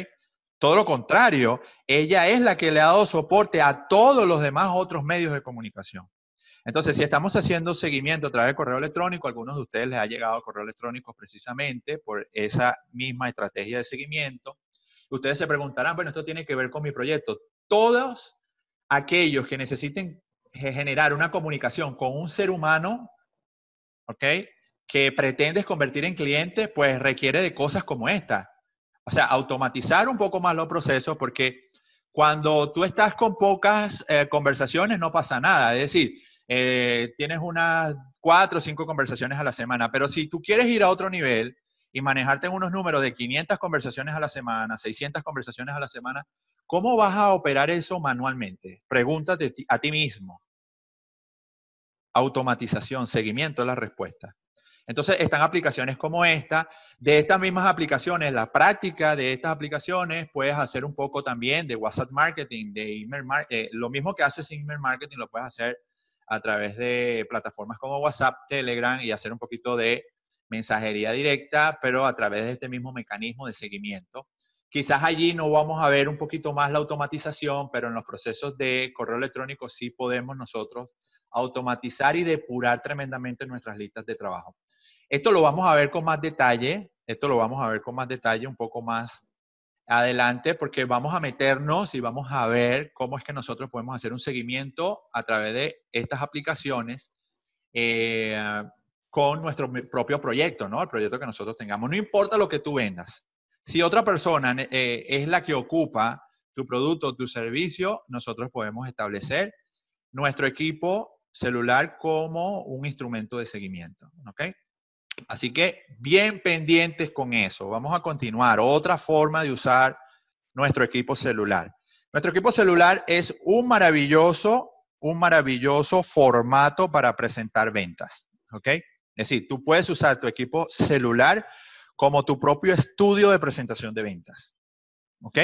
Todo lo contrario, ella es la que le ha dado soporte a todos los demás otros medios de comunicación. Entonces, si estamos haciendo seguimiento a través de correo electrónico, algunos de ustedes les ha llegado correo electrónico precisamente por esa misma estrategia de seguimiento. Ustedes se preguntarán, bueno, esto tiene que ver con mi proyecto. Todos aquellos que necesiten generar una comunicación con un ser humano, ¿ok? Que pretendes convertir en cliente, pues requiere de cosas como esta. O sea, automatizar un poco más los procesos porque cuando tú estás con pocas eh, conversaciones no pasa nada. Es decir, eh, tienes unas cuatro o cinco conversaciones a la semana, pero si tú quieres ir a otro nivel y manejarte en unos números de 500 conversaciones a la semana, 600 conversaciones a la semana, ¿cómo vas a operar eso manualmente? Pregúntate a ti mismo. Automatización, seguimiento es la respuesta. Entonces, están aplicaciones como esta. De estas mismas aplicaciones, la práctica de estas aplicaciones, puedes hacer un poco también de WhatsApp Marketing, de email marketing. Eh, lo mismo que haces email marketing, lo puedes hacer a través de plataformas como WhatsApp, Telegram y hacer un poquito de mensajería directa, pero a través de este mismo mecanismo de seguimiento. Quizás allí no vamos a ver un poquito más la automatización, pero en los procesos de correo electrónico sí podemos nosotros automatizar y depurar tremendamente nuestras listas de trabajo. Esto lo vamos a ver con más detalle, esto lo vamos a ver con más detalle un poco más adelante porque vamos a meternos y vamos a ver cómo es que nosotros podemos hacer un seguimiento a través de estas aplicaciones eh, con nuestro propio proyecto, ¿no? El proyecto que nosotros tengamos. No importa lo que tú vendas. Si otra persona eh, es la que ocupa tu producto tu servicio, nosotros podemos establecer nuestro equipo celular como un instrumento de seguimiento, ¿ok? Así que bien pendientes con eso. Vamos a continuar. Otra forma de usar nuestro equipo celular. Nuestro equipo celular es un maravilloso, un maravilloso formato para presentar ventas. ¿Ok? Es decir, tú puedes usar tu equipo celular como tu propio estudio de presentación de ventas. ¿Ok?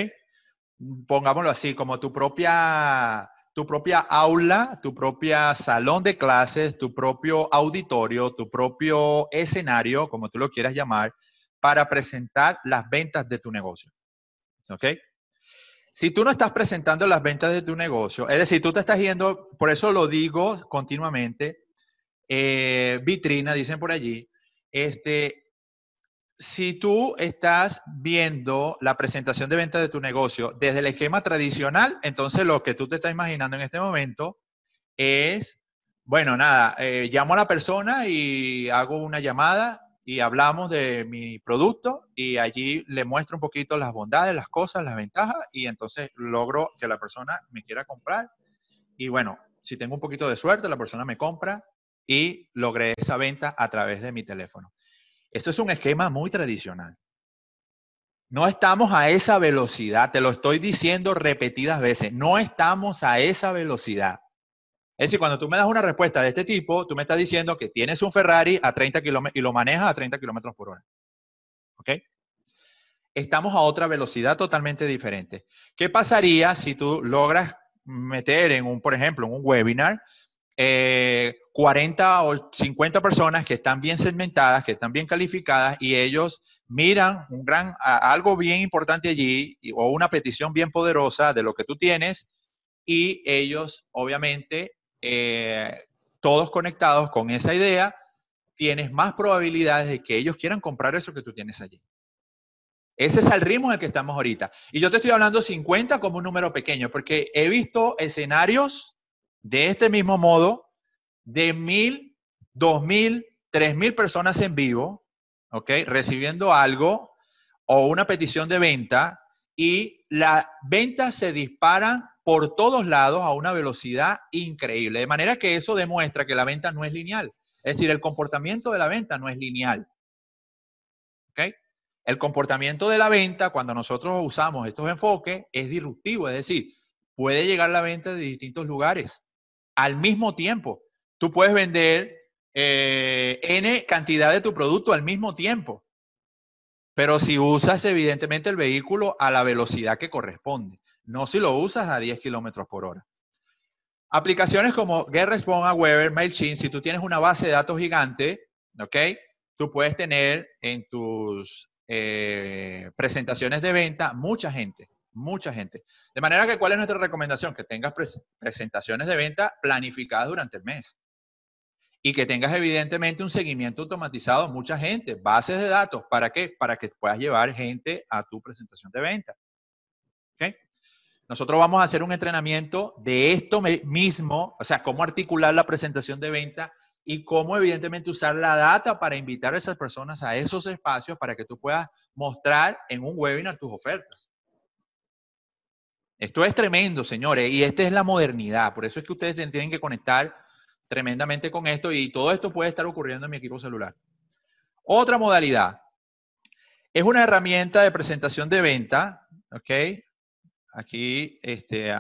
Pongámoslo así, como tu propia tu propia aula, tu propia salón de clases, tu propio auditorio, tu propio escenario, como tú lo quieras llamar, para presentar las ventas de tu negocio. ¿Ok? Si tú no estás presentando las ventas de tu negocio, es decir, tú te estás yendo, por eso lo digo continuamente, eh, vitrina, dicen por allí, este, si tú estás viendo la presentación de venta de tu negocio desde el esquema tradicional, entonces lo que tú te estás imaginando en este momento es, bueno, nada, eh, llamo a la persona y hago una llamada y hablamos de mi producto y allí le muestro un poquito las bondades, las cosas, las ventajas y entonces logro que la persona me quiera comprar. Y bueno, si tengo un poquito de suerte, la persona me compra y logré esa venta a través de mi teléfono. Esto es un esquema muy tradicional. No estamos a esa velocidad, te lo estoy diciendo repetidas veces, no estamos a esa velocidad. Es decir, cuando tú me das una respuesta de este tipo, tú me estás diciendo que tienes un Ferrari a 30 kilómetros y lo manejas a 30 kilómetros por hora. ¿Ok? Estamos a otra velocidad totalmente diferente. ¿Qué pasaría si tú logras meter en un, por ejemplo, en un webinar, 40 eh, o 50 personas que están bien segmentadas, que están bien calificadas y ellos miran un gran, algo bien importante allí o una petición bien poderosa de lo que tú tienes y ellos, obviamente, eh, todos conectados con esa idea, tienes más probabilidades de que ellos quieran comprar eso que tú tienes allí. Ese es el ritmo en el que estamos ahorita. Y yo te estoy hablando 50 como un número pequeño, porque he visto escenarios de este mismo modo, de mil, dos mil, tres mil personas en vivo, ¿ok? Recibiendo algo o una petición de venta y las ventas se disparan por todos lados a una velocidad increíble. De manera que eso demuestra que la venta no es lineal. Es decir, el comportamiento de la venta no es lineal. ¿Ok? El comportamiento de la venta, cuando nosotros usamos estos enfoques, es disruptivo. Es decir, puede llegar la venta de distintos lugares al mismo tiempo. Tú puedes vender eh, N cantidad de tu producto al mismo tiempo. Pero si usas evidentemente el vehículo a la velocidad que corresponde, no si lo usas a 10 kilómetros por hora. Aplicaciones como GetResponse, Weber, MailChimp, si tú tienes una base de datos gigante, ¿ok? Tú puedes tener en tus eh, presentaciones de venta mucha gente mucha gente. De manera que, ¿cuál es nuestra recomendación? Que tengas presentaciones de venta planificadas durante el mes. y que tengas evidentemente un seguimiento automatizado, mucha gente, bases de datos, ¿para qué? Para que puedas llevar gente a tu presentación de venta. ¿Okay? Nosotros vamos a hacer un entrenamiento de esto mismo, o sea, cómo articular la presentación de venta y cómo evidentemente usar la data para invitar a esas personas a esos espacios para que tú puedas mostrar en un webinar tus ofertas. Esto es tremendo, señores, y esta es la modernidad. Por eso es que ustedes tienen que conectar tremendamente con esto y todo esto puede estar ocurriendo en mi equipo celular. Otra modalidad. Es una herramienta de presentación de venta, ¿ok? Aquí, este,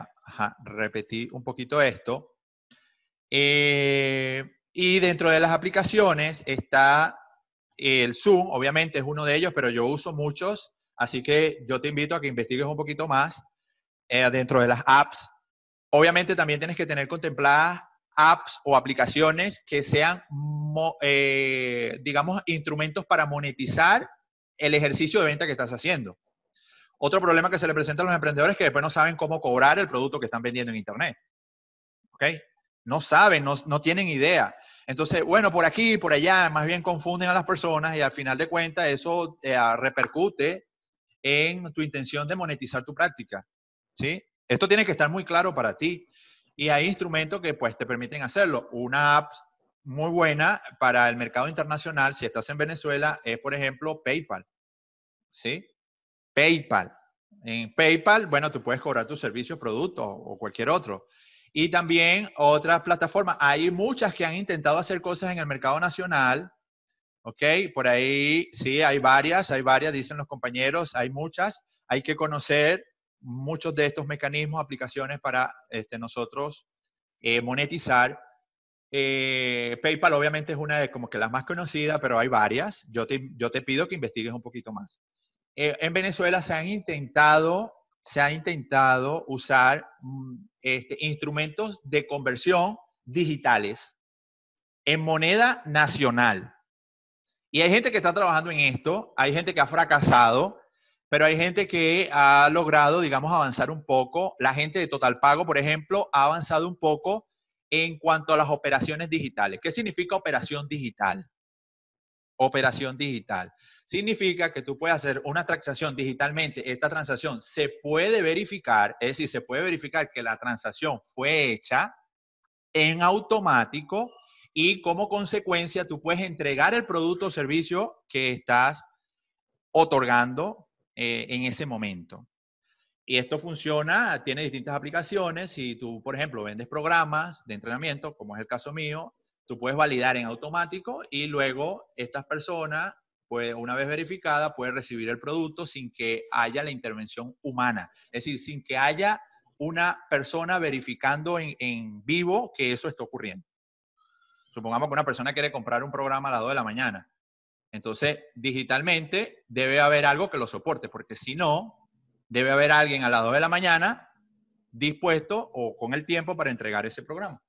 repetí un poquito esto. Eh, y dentro de las aplicaciones está el Zoom, obviamente es uno de ellos, pero yo uso muchos, así que yo te invito a que investigues un poquito más eh, dentro de las apps. Obviamente también tienes que tener contempladas apps o aplicaciones que sean, eh, digamos, instrumentos para monetizar el ejercicio de venta que estás haciendo. Otro problema que se le presenta a los emprendedores es que después no saben cómo cobrar el producto que están vendiendo en Internet. ¿Ok? No saben, no, tienen idea. Entonces, bueno, por aquí, por allá, más bien confunden a las personas y al final de cuentas eso eh, repercute en tu intención de monetizar tu práctica. ¿Sí? Esto tiene que estar muy claro para ti. Y hay instrumentos que pues te permiten hacerlo. Una app muy buena para el mercado internacional, si estás en Venezuela, es por ejemplo PayPal. ¿Sí? PayPal. En PayPal, bueno, tú puedes cobrar tus servicios, productos o cualquier otro. Y también otras plataformas. Hay muchas que han intentado hacer cosas en el mercado nacional. ¿Ok? Por ahí, sí, hay varias, hay varias, dicen los compañeros, hay muchas. Hay que conocer muchos de estos mecanismos, aplicaciones para este, nosotros eh, monetizar. Eh, PayPal obviamente es una de como que las más conocidas, pero hay varias. Yo te, yo te pido que investigues un poquito más. Eh, en Venezuela se han intentado, se ha intentado usar mm, este, instrumentos de conversión digitales en moneda nacional. Y hay gente que está trabajando en esto, hay gente que ha fracasado, pero hay gente que ha logrado, digamos, avanzar un poco. La gente de Total Pago, por ejemplo, ha avanzado un poco en cuanto a las operaciones digitales. ¿Qué significa operación digital? Operación digital. Significa que tú puedes hacer una transacción digitalmente. Esta transacción se puede verificar, es decir, se puede verificar que la transacción fue hecha en automático y como consecuencia tú puedes entregar el producto o servicio que estás otorgando eh, en ese momento. Y esto funciona, tiene distintas aplicaciones. Si tú, por ejemplo, vendes programas de entrenamiento, como es el caso mío, tú puedes validar en automático y luego estas personas, pues, una vez verificada, puede recibir el producto sin que haya la intervención humana. Es decir, sin que haya una persona verificando en, en vivo que eso está ocurriendo. Supongamos que una persona quiere comprar un programa a las 2 de la mañana entonces, digitalmente debe haber algo que lo soporte, porque si no, debe haber alguien a las 2 de la mañana dispuesto o con el tiempo para entregar ese programa.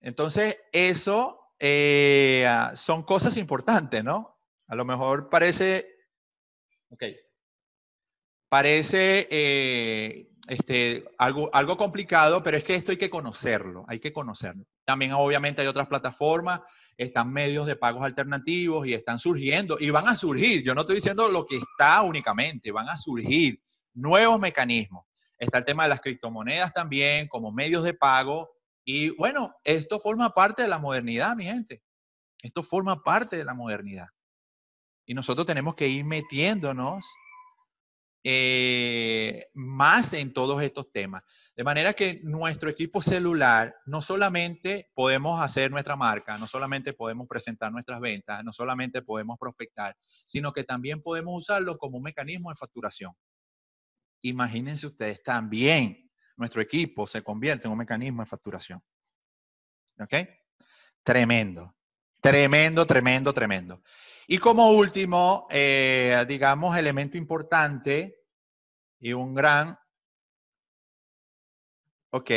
Entonces, eso eh, son cosas importantes, ¿no? A lo mejor parece, ok, parece eh, este, algo, algo complicado, pero es que esto hay que conocerlo, hay que conocerlo. También obviamente hay otras plataformas, están medios de pagos alternativos y están surgiendo y van a surgir. Yo no estoy diciendo lo que está únicamente, van a surgir nuevos mecanismos. Está el tema de las criptomonedas también como medios de pago. Y bueno, esto forma parte de la modernidad, mi gente. Esto forma parte de la modernidad. Y nosotros tenemos que ir metiéndonos eh, más en todos estos temas. De manera que nuestro equipo celular no solamente podemos hacer nuestra marca, no solamente podemos presentar nuestras ventas, no solamente podemos prospectar, sino que también podemos usarlo como un mecanismo de facturación. Imagínense ustedes, también nuestro equipo se convierte en un mecanismo de facturación. ¿Ok? Tremendo, tremendo, tremendo, tremendo. Y como último, eh, digamos, elemento importante y un gran Ok.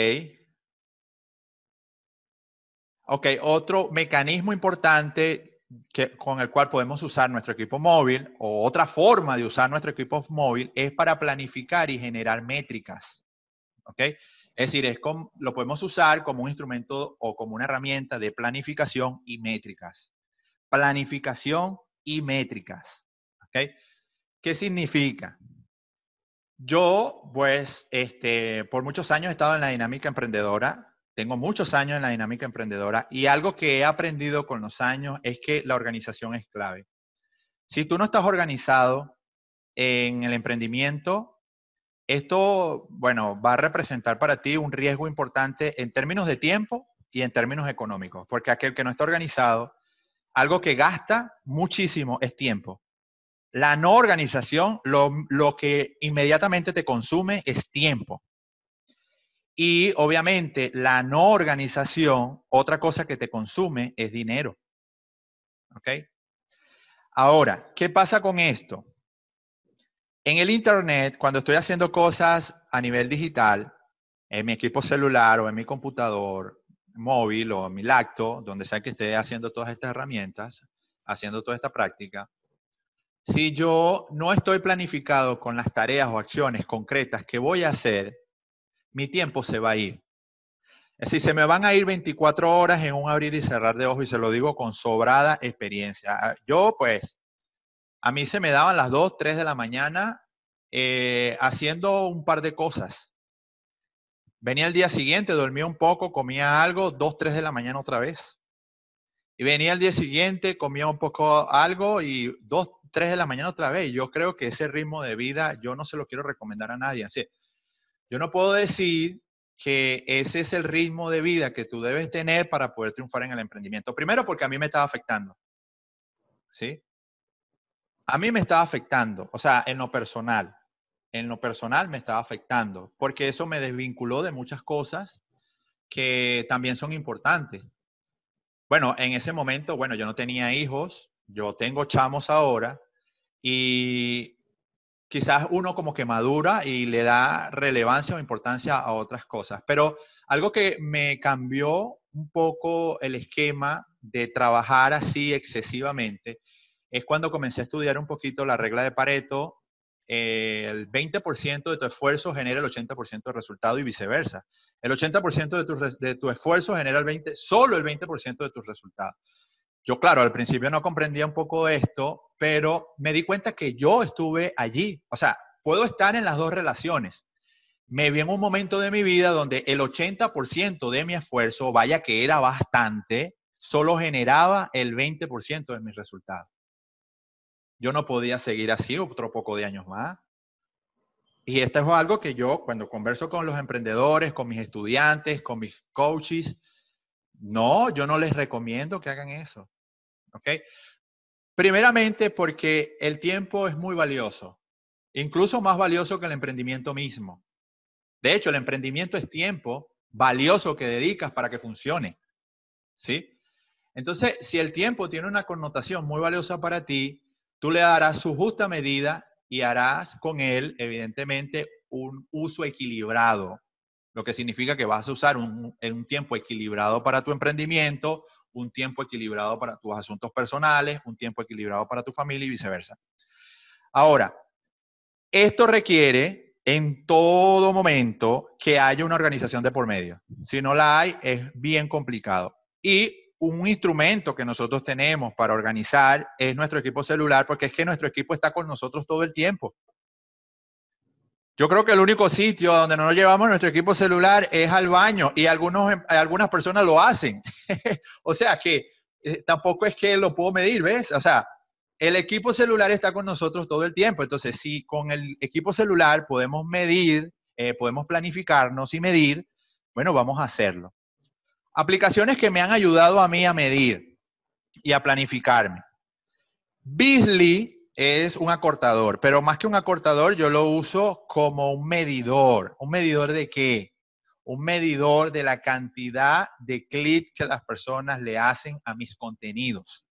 Ok, otro mecanismo importante que, con el cual podemos usar nuestro equipo móvil o otra forma de usar nuestro equipo móvil es para planificar y generar métricas. ¿Ok? Es decir, es como, lo podemos usar como un instrumento o como una herramienta de planificación y métricas. Planificación y métricas. ¿okay? ¿Qué significa? Yo, pues, este, por muchos años he estado en la dinámica emprendedora, tengo muchos años en la dinámica emprendedora y algo que he aprendido con los años es que la organización es clave. Si tú no estás organizado en el emprendimiento, esto, bueno, va a representar para ti un riesgo importante en términos de tiempo y en términos económicos, porque aquel que no está organizado, algo que gasta muchísimo es tiempo. La no organización, lo, que inmediatamente te consume es tiempo. Y obviamente la no organización, otra cosa que te consume es dinero. ¿Ok? Ahora, ¿qué pasa con esto? En el Internet, cuando estoy haciendo cosas a nivel digital, en mi equipo celular o en mi computador móvil o en mi lacto, donde sea que esté haciendo todas estas herramientas, haciendo toda esta práctica, si yo no estoy planificado con las tareas o acciones concretas que voy a hacer, mi tiempo se va a ir. Es decir, se me van a ir 24 horas en un abrir y cerrar de ojos y se lo digo con sobrada experiencia. Ah, yo, pues, a mí se me daban las 2, 3 de la mañana eh, haciendo un par de cosas. Venía el día siguiente, dormía un poco, comía algo, 2, 3 de la mañana otra vez. Y venía el día siguiente, comía un poco algo y 2, 3 de la mañana otra vez. Yo creo que ese ritmo de vida yo no se lo quiero recomendar a nadie. Así, yo no puedo decir que ese es el ritmo de vida que tú debes tener para poder triunfar en el emprendimiento. Primero porque a mí me estaba afectando. ¿Sí? A mí me estaba afectando, o sea, en lo personal. En lo personal me estaba afectando, porque eso me desvinculó de muchas cosas que también son importantes. Bueno, en ese momento, bueno, yo no tenía hijos, yo tengo chamos ahora y quizás uno como que madura y le da relevancia o importancia a otras cosas. Pero algo que me cambió un poco el esquema de trabajar así excesivamente es cuando comencé a estudiar un poquito la regla de Pareto. Eh, el 20% de tu esfuerzo genera el 80% de resultado y viceversa. El 80% de tu, de tu esfuerzo genera el 20, solo el 20% de tus resultados. Yo, claro, al principio no comprendía un poco esto, pero me di cuenta que yo estuve allí. O sea, puedo estar en las dos relaciones. Me vi en un momento de mi vida donde el 80% de mi esfuerzo, vaya que era bastante, solo generaba el 20% de mis resultados. Yo no podía seguir así otro poco de años más. Y esto es algo que yo, cuando converso con los emprendedores, con mis estudiantes, con mis coaches, no, yo no les recomiendo que hagan eso. ¿Ok? Primeramente porque el tiempo es muy valioso, incluso más valioso que el emprendimiento mismo. De hecho, el emprendimiento es tiempo valioso que dedicas para que funcione. ¿Sí? Entonces, si el tiempo tiene una connotación muy valiosa para ti, tú le darás su justa medida y harás con él, evidentemente, un uso equilibrado lo que significa que vas a usar un, tiempo equilibrado para tu emprendimiento, un tiempo equilibrado para tus asuntos personales, un tiempo equilibrado para tu familia y viceversa. Ahora, esto requiere en todo momento que haya una organización de por medio. Si no la hay, es bien complicado. Y un instrumento que nosotros tenemos para organizar es nuestro equipo celular, porque es que nuestro equipo está con nosotros todo el tiempo. Yo creo que el único sitio donde no nos llevamos nuestro equipo celular es al baño y algunos, em, algunas personas lo hacen. o sea que eh, tampoco es que lo puedo medir, ¿ves? O sea, el equipo celular está con nosotros todo el tiempo. Entonces, si con el equipo celular podemos medir, eh, podemos planificarnos y medir, bueno, vamos a hacerlo. Aplicaciones que me han ayudado a mí a medir y a planificarme. Beasley es un acortador, pero más que un acortador, yo lo uso como un medidor. ¿Un medidor de qué? Un medidor de la cantidad de clics que las personas le hacen a mis contenidos.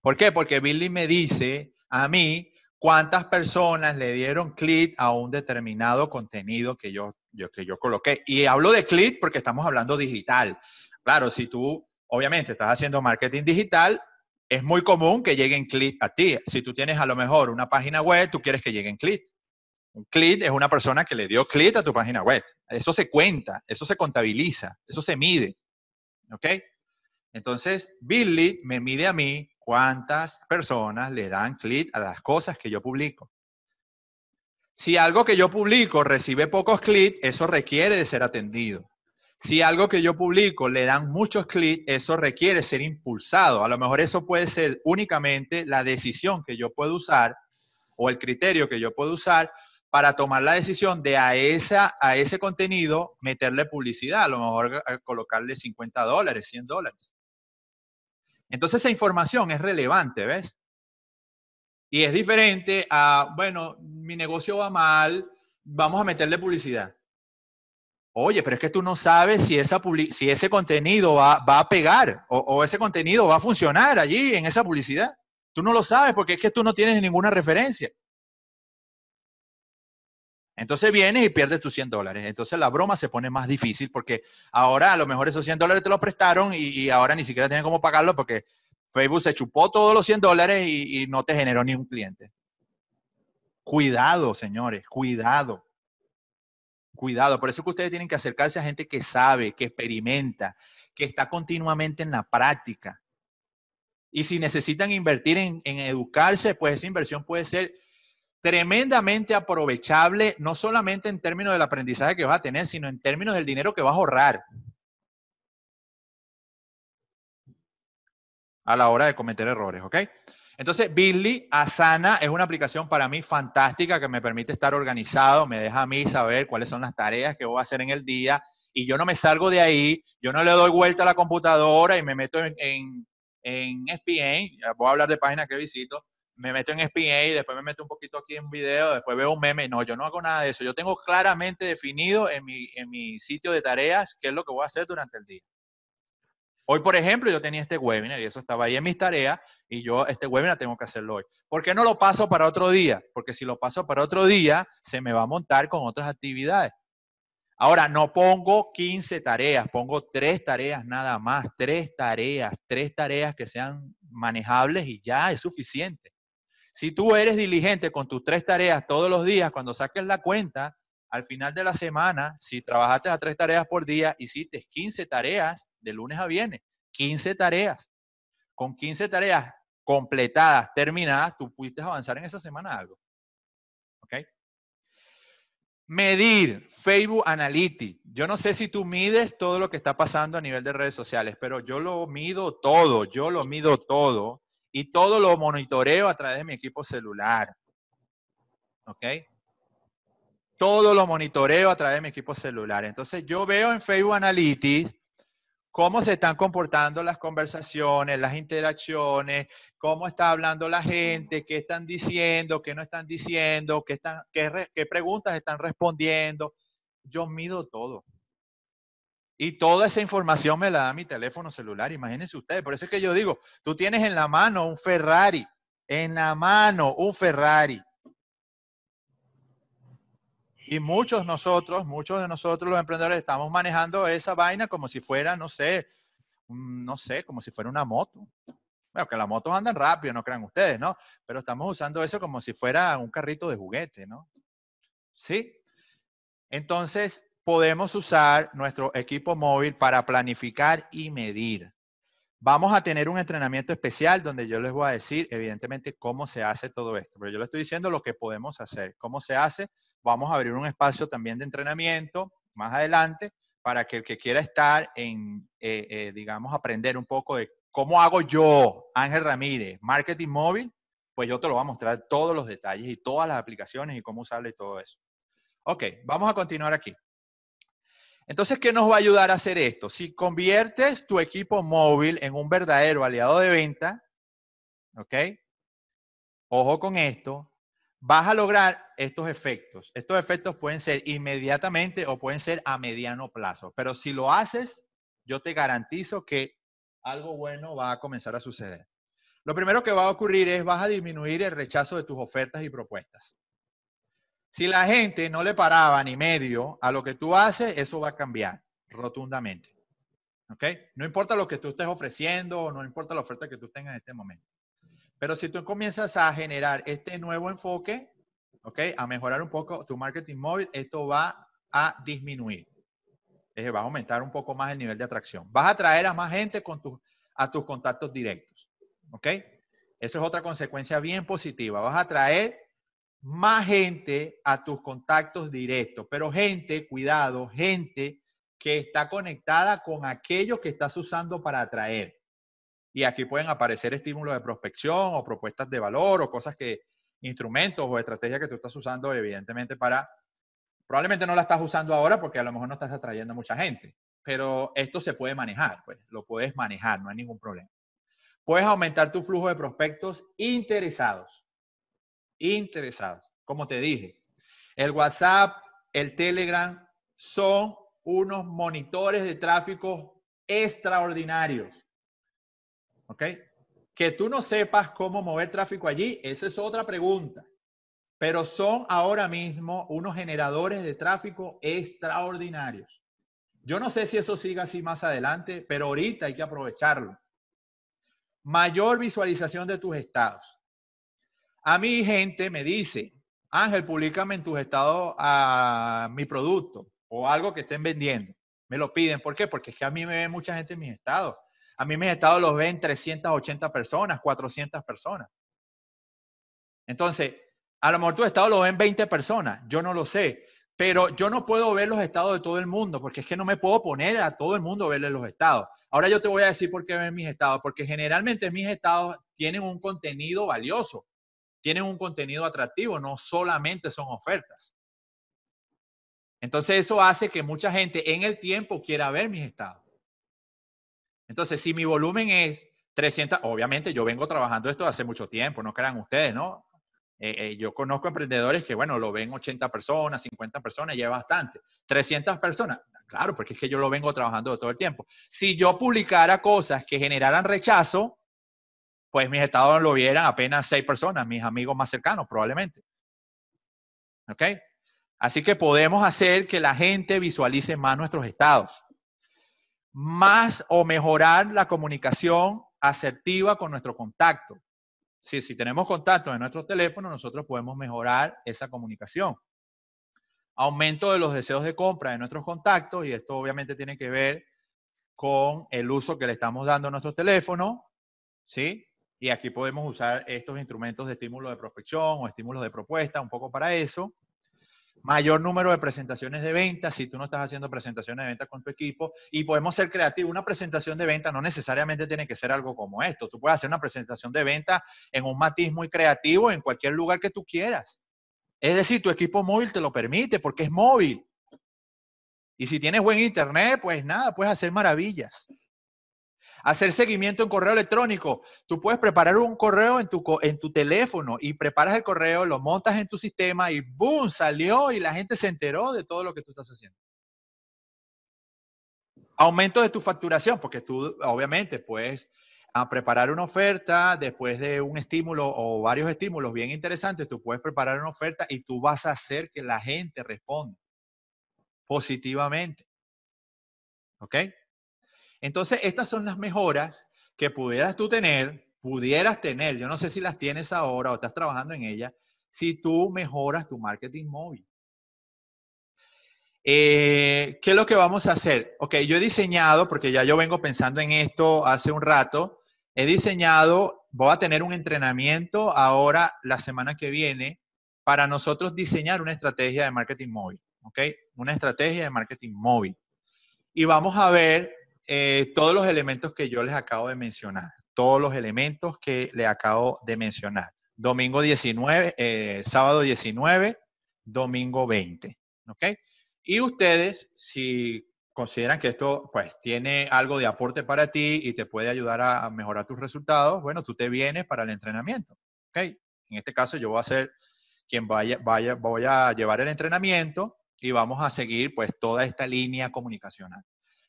¿Por qué? Porque Billy me dice a mí cuántas personas le dieron clic a un determinado contenido que yo, yo, que yo coloqué. Y hablo de clic porque estamos hablando digital. Claro, si tú obviamente estás haciendo marketing digital, es muy común que lleguen clics a ti. Si tú tienes a lo mejor una página web, tú quieres que lleguen clics. Un click es una persona que le dio click a tu página web. Eso se cuenta, eso se contabiliza, eso se mide. ¿Ok? Entonces, Billy me mide a mí cuántas personas le dan clic a las cosas que yo publico. Si algo que yo publico recibe pocos clics, eso requiere de ser atendido. Si algo que yo publico le dan muchos clics, eso requiere ser impulsado. A lo mejor eso puede ser únicamente la decisión que yo puedo usar o el criterio que yo puedo usar para tomar la decisión de a, esa, a ese contenido meterle publicidad, a lo mejor eh, colocarle 50 dólares, 100 dólares. Entonces esa información es relevante, ¿ves? Y es diferente a, bueno, mi negocio va mal, vamos a meterle publicidad. Oye, pero es que tú no sabes si, ese contenido va, a pegar o, ese contenido va a funcionar allí en esa publicidad. Tú no lo sabes porque es que tú no tienes ninguna referencia. Entonces vienes y pierdes tus 100 dólares. Entonces la broma se pone más difícil porque ahora a lo mejor esos 100 dólares te los prestaron y, ahora ni siquiera tienen cómo pagarlo porque Facebook se chupó todos los 100 dólares y, y no te generó ni un cliente. Cuidado, señores, cuidado. Cuidado. Por eso que ustedes tienen que acercarse a gente que sabe, que experimenta, que está continuamente en la práctica. Y si necesitan invertir en, en educarse, pues esa inversión puede ser tremendamente aprovechable, no solamente en términos del aprendizaje que vas a tener, sino en términos del dinero que vas a ahorrar a la hora de cometer errores, ¿ok? Entonces, Billy Asana es una aplicación para mí fantástica que me permite estar organizado, me deja a mí saber cuáles son las tareas que voy a hacer en el día y yo no me salgo de ahí, yo no le doy vuelta a la computadora y me meto en, en, en SPN, voy a hablar de páginas que visito, me meto en SPA y después me meto un poquito aquí en video, después veo un meme. No, yo no hago nada de eso. Yo tengo claramente definido en mi, en mi sitio de tareas qué es lo que voy a hacer durante el día. Hoy, por ejemplo, yo tenía este webinar y eso estaba ahí en mis tareas y yo este webinar tengo que hacerlo hoy. ¿Por qué no lo paso para otro día? Porque si lo paso para otro día, se me va a montar con otras actividades. Ahora, no pongo 15 tareas, pongo tres tareas nada más, tres tareas, tres tareas que sean manejables y ya es suficiente. Si tú eres diligente con tus tres tareas todos los días, cuando saques la cuenta, al final de la semana, si trabajaste a tres tareas por día, hiciste 15 tareas de lunes a viernes. 15 tareas. Con 15 tareas completadas, terminadas, tú pudiste avanzar en esa semana algo. ¿Ok? Medir Facebook Analytics. Yo no sé si tú mides todo lo que está pasando a nivel de redes sociales, pero yo lo mido todo, yo lo mido todo y todo lo monitoreo a través de mi equipo celular. ¿Ok? Todo lo monitoreo a través de mi equipo celular. Entonces yo veo en Facebook Analytics cómo se están comportando las conversaciones, las interacciones, cómo está hablando la gente, qué están diciendo, qué no están diciendo, qué, preguntas están respondiendo. Yo mido todo. Y toda esa información me la da mi teléfono celular, imagínense ustedes. Por eso es que yo digo, tú tienes en la mano un Ferrari, en la mano un Ferrari. Y muchos nosotros, muchos de nosotros los emprendedores estamos manejando esa vaina como si fuera, no sé, no sé, como si fuera una moto. Bueno, que las motos andan rápido, no crean ustedes, ¿no? Pero estamos usando eso como si fuera un carrito de juguete, ¿no? Sí. Entonces, podemos usar nuestro equipo móvil para planificar y medir. Vamos a tener un entrenamiento especial donde yo les voy a decir, evidentemente, cómo se hace todo esto. Pero yo les estoy diciendo lo que podemos hacer. ¿Cómo se hace? Vamos a abrir un espacio también de entrenamiento más adelante para que el que quiera estar en, eh, eh, digamos, aprender un poco de cómo hago yo, Ángel Ramírez, marketing móvil, pues yo te lo voy a mostrar todos los detalles y todas las aplicaciones y cómo usarle todo eso. Ok, vamos a continuar aquí. Entonces, ¿qué nos va a ayudar a hacer esto? Si conviertes tu equipo móvil en un verdadero aliado de venta, ¿ok? Ojo con esto, vas a lograr estos efectos. Estos efectos pueden ser inmediatamente o pueden ser a mediano plazo, pero si lo haces, yo te garantizo que algo bueno va a comenzar a suceder. Lo primero que va a ocurrir es vas a disminuir el rechazo de tus ofertas y propuestas. Si la gente no le paraba ni medio a lo que tú haces, eso va a cambiar rotundamente. ¿Ok? No importa lo que tú estés ofreciendo, no importa la oferta que tú tengas en este momento. Pero si tú comienzas a generar este nuevo enfoque, ¿ok? A mejorar un poco tu marketing móvil, esto va a disminuir. Es va a aumentar un poco más el nivel de atracción. Vas a atraer a más gente con a tus contactos directos, ¿ok? Eso es otra consecuencia bien positiva. Vas a atraer más gente a tus contactos directos, pero gente, cuidado, gente que está conectada con aquello que estás usando para atraer. Y aquí pueden aparecer estímulos de prospección o propuestas de valor o cosas que, instrumentos o estrategias que tú estás usando, evidentemente, para, probablemente no la estás usando ahora porque a lo mejor no estás atrayendo a mucha gente, pero esto se puede manejar, pues lo puedes manejar, no hay ningún problema. Puedes aumentar tu flujo de prospectos interesados. Interesados. Como te dije, el WhatsApp, el Telegram son unos monitores de tráfico extraordinarios. ¿Ok? Que tú no sepas cómo mover tráfico allí, esa es otra pregunta. Pero son ahora mismo unos generadores de tráfico extraordinarios. Yo no sé si eso siga así más adelante, pero ahorita hay que aprovecharlo. Mayor visualización de tus estados. A mi gente me dice, Ángel, públicame en tus estados a mi producto o algo que estén vendiendo. Me lo piden. ¿Por qué? Porque es que a mí me ve mucha gente en mis estados. A mí mis estados los ven 380 personas, 400 personas. Entonces, a lo mejor tu estado lo ven 20 personas. Yo no lo sé. Pero yo no puedo ver los estados de todo el mundo, porque es que no me puedo poner a todo el mundo verle los estados. Ahora yo te voy a decir por qué ven mis estados, porque generalmente mis estados tienen un contenido valioso, tienen un contenido atractivo, no solamente son ofertas. Entonces eso hace que mucha gente en el tiempo quiera ver mis estados. Entonces, si mi volumen es 300, obviamente yo vengo trabajando esto hace mucho tiempo, no crean ustedes, ¿no? Eh, eh, yo conozco emprendedores que, bueno, lo ven 80 personas, 50 personas, ya bastante. 300 personas, claro, porque es que yo lo vengo trabajando todo el tiempo. Si yo publicara cosas que generaran rechazo, pues mis estados lo vieran apenas 6 personas, mis amigos más cercanos, probablemente. ¿Ok? Así que podemos hacer que la gente visualice más nuestros estados. Más o mejorar la comunicación asertiva con nuestro contacto. Si, si tenemos contacto en nuestro teléfono, nosotros podemos mejorar esa comunicación. Aumento de los deseos de compra de nuestros contactos, y esto obviamente tiene que ver con el uso que le estamos dando a nuestro teléfono, ¿sí? Y aquí podemos usar estos instrumentos de estímulo de prospección o estímulos de propuesta, un poco para eso mayor número de presentaciones de venta, si tú no estás haciendo presentaciones de venta con tu equipo, y podemos ser creativos. Una presentación de venta no necesariamente tiene que ser algo como esto. Tú puedes hacer una presentación de venta en un matiz muy creativo en cualquier lugar que tú quieras. Es decir, tu equipo móvil te lo permite porque es móvil. Y si tienes buen internet, pues nada, puedes hacer maravillas hacer seguimiento en correo electrónico. Tú puedes preparar un correo en tu, en tu teléfono y preparas el correo, lo montas en tu sistema y ¡boom! salió y la gente se enteró de todo lo que tú estás haciendo. Aumento de tu facturación, porque tú obviamente puedes ah, preparar una oferta después de un estímulo o varios estímulos bien interesantes, tú puedes preparar una oferta y tú vas a hacer que la gente responda positivamente. ¿Ok? Entonces, estas son las mejoras que pudieras tú tener, pudieras tener, yo no sé si las tienes ahora o estás trabajando en ellas, si tú mejoras tu marketing móvil. Eh, ¿Qué es lo que vamos a hacer? Ok, yo he diseñado, porque ya yo vengo pensando en esto hace un rato, he diseñado, voy a tener un entrenamiento ahora la semana que viene para nosotros diseñar una estrategia de marketing móvil, ¿ok? Una estrategia de marketing móvil. Y vamos a ver eh, todos los elementos que yo les acabo de mencionar, todos los elementos que le acabo de mencionar. Domingo 19, eh, sábado 19, domingo 20. ¿Ok? Y ustedes, si consideran que esto pues tiene algo de aporte para ti y te puede ayudar a, mejorar tus resultados, bueno, tú te vienes para el entrenamiento. ¿Ok? En este caso yo voy a ser quien vaya, vaya, voy a llevar el entrenamiento y vamos a seguir pues toda esta línea comunicacional.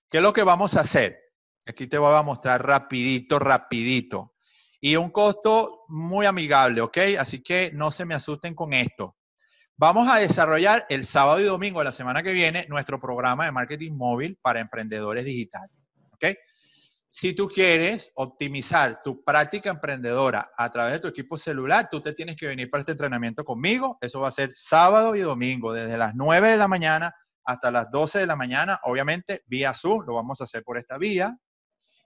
¿Qué es lo que vamos a hacer? Aquí te voy a mostrar rapidito, rapidito. Y un costo muy amigable, ¿ok? Así que no se me asusten con esto. Vamos a desarrollar el sábado y domingo de la semana que viene nuestro programa de marketing móvil para emprendedores digitales, ¿ok? si tú quieres optimizar tu práctica emprendedora a través de tu equipo celular, tú te tienes que venir para este entrenamiento conmigo. Eso va a ser sábado y domingo, desde las 9 de la mañana hasta las 12 de la mañana, obviamente vía Zoom, lo vamos a hacer por esta vía.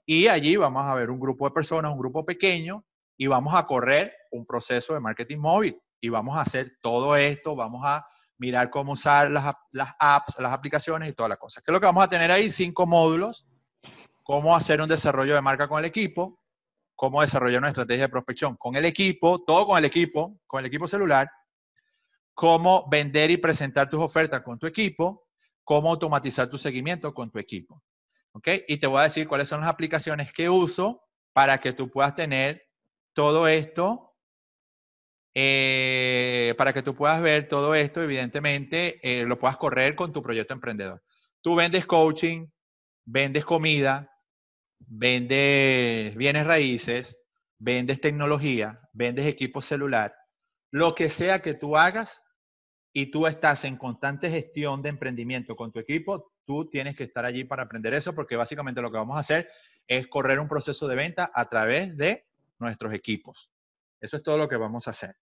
Y allí vamos a ver un grupo de personas, un grupo pequeño, y vamos a correr un proceso de marketing móvil. Y vamos a hacer todo esto, vamos a mirar cómo usar las, las apps, las aplicaciones y toda la cosa. ¿Qué es lo que vamos a tener ahí? Cinco módulos cómo hacer un desarrollo de marca con el equipo, cómo desarrollar una estrategia de prospección con el equipo, todo con el equipo, con el equipo celular, cómo vender y presentar tus ofertas con tu equipo, cómo automatizar tu seguimiento con tu equipo. ¿Ok? Y te voy a decir cuáles son las aplicaciones que uso para que tú puedas tener todo esto, eh, para que tú puedas ver todo esto, evidentemente, eh, lo puedas correr con tu proyecto emprendedor. Tú vendes coaching, vendes comida, vendes bienes raíces, vendes tecnología, vendes equipo celular, lo que sea que tú hagas y tú estás en constante gestión de emprendimiento con tu equipo, tú tienes que estar allí para aprender eso porque básicamente lo que vamos a hacer es correr un proceso de venta a través de nuestros equipos. Eso es todo lo que vamos a hacer.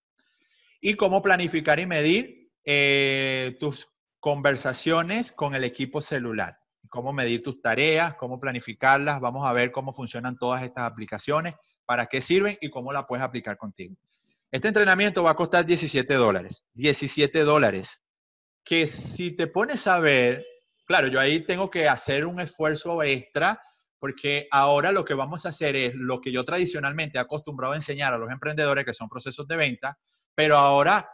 Y cómo planificar y medir eh, tus conversaciones con el equipo celular cómo medir tus tareas, cómo planificarlas. Vamos a ver cómo funcionan todas estas aplicaciones, para qué sirven y cómo la puedes aplicar contigo. Este entrenamiento va a costar 17 dólares. 17 dólares. Que si te pones a ver, claro, yo ahí tengo que hacer un esfuerzo extra porque ahora lo que vamos a hacer es lo que yo tradicionalmente he acostumbrado a enseñar a los emprendedores, que son procesos de venta, pero ahora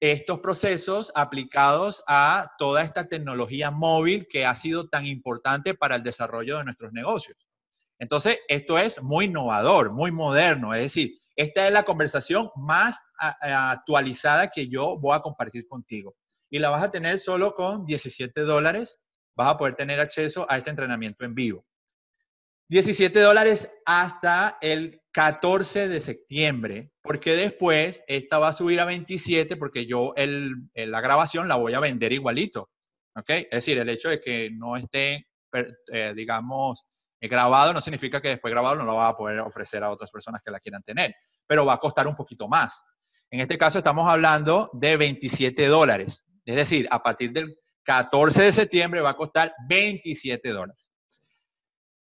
estos procesos aplicados a toda esta tecnología móvil que ha sido tan importante para el desarrollo de nuestros negocios. Entonces, esto es muy innovador, muy moderno, es decir, esta es la conversación más actualizada que yo voy a compartir contigo. Y la vas a tener solo con 17 dólares, vas a poder tener acceso a este entrenamiento en vivo. 17 dólares hasta el 14 de septiembre, porque después esta va a subir a 27 porque yo el, la grabación la voy a vender igualito. ¿Ok? Es decir, el hecho de que no esté, eh, digamos, grabado no significa que después grabado no lo va a poder ofrecer a otras personas que la quieran tener, pero va a costar un poquito más. En este caso estamos hablando de 27 dólares. Es decir, a partir del 14 de septiembre va a costar 27 dólares.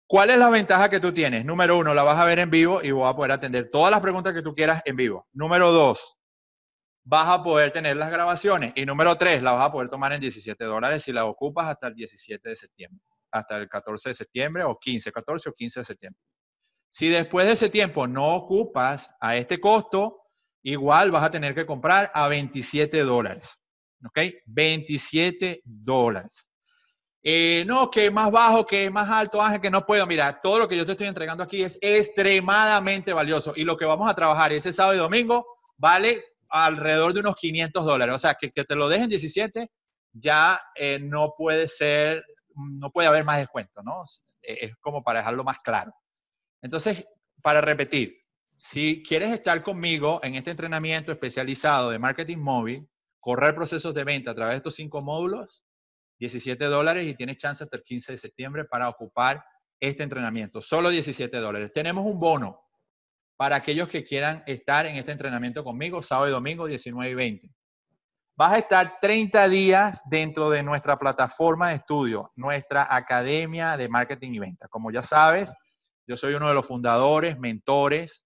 ¿Cuál es la ventaja que tú tienes? Número uno, la vas a ver en vivo y voy a poder atender todas las preguntas que tú quieras en vivo. Número dos, vas a poder tener las grabaciones. Y número tres, la vas a poder tomar en 17 dólares si la ocupas hasta el 17 de septiembre, hasta el 14 de septiembre o 15, 14 o 15 de septiembre. Si después de ese tiempo no ocupas a este costo, igual vas a tener que comprar a 27 dólares. ¿Ok? 27 dólares. Eh, no, que más bajo, que más alto, Ángel, que no puedo. Mira, todo lo que yo te estoy entregando aquí es extremadamente valioso. Y lo que vamos a trabajar ese sábado y domingo vale alrededor de unos 500 dólares. O sea, que, te lo dejen 17 ya eh, no puede ser, no puede haber más descuento, ¿no? Es como para dejarlo más claro. Entonces, para repetir, si quieres estar conmigo en este entrenamiento especializado de marketing móvil, correr procesos de venta a través de estos cinco módulos, 17 dólares y tienes chance hasta el 15 de septiembre para ocupar este entrenamiento. Solo 17 dólares. Tenemos un bono para aquellos que quieran estar en este entrenamiento conmigo, sábado y domingo, 19 y 20. Vas a estar 30 días dentro de nuestra plataforma de estudio, nuestra Academia de Marketing y Venta. Como ya sabes, yo soy uno de los fundadores, mentores,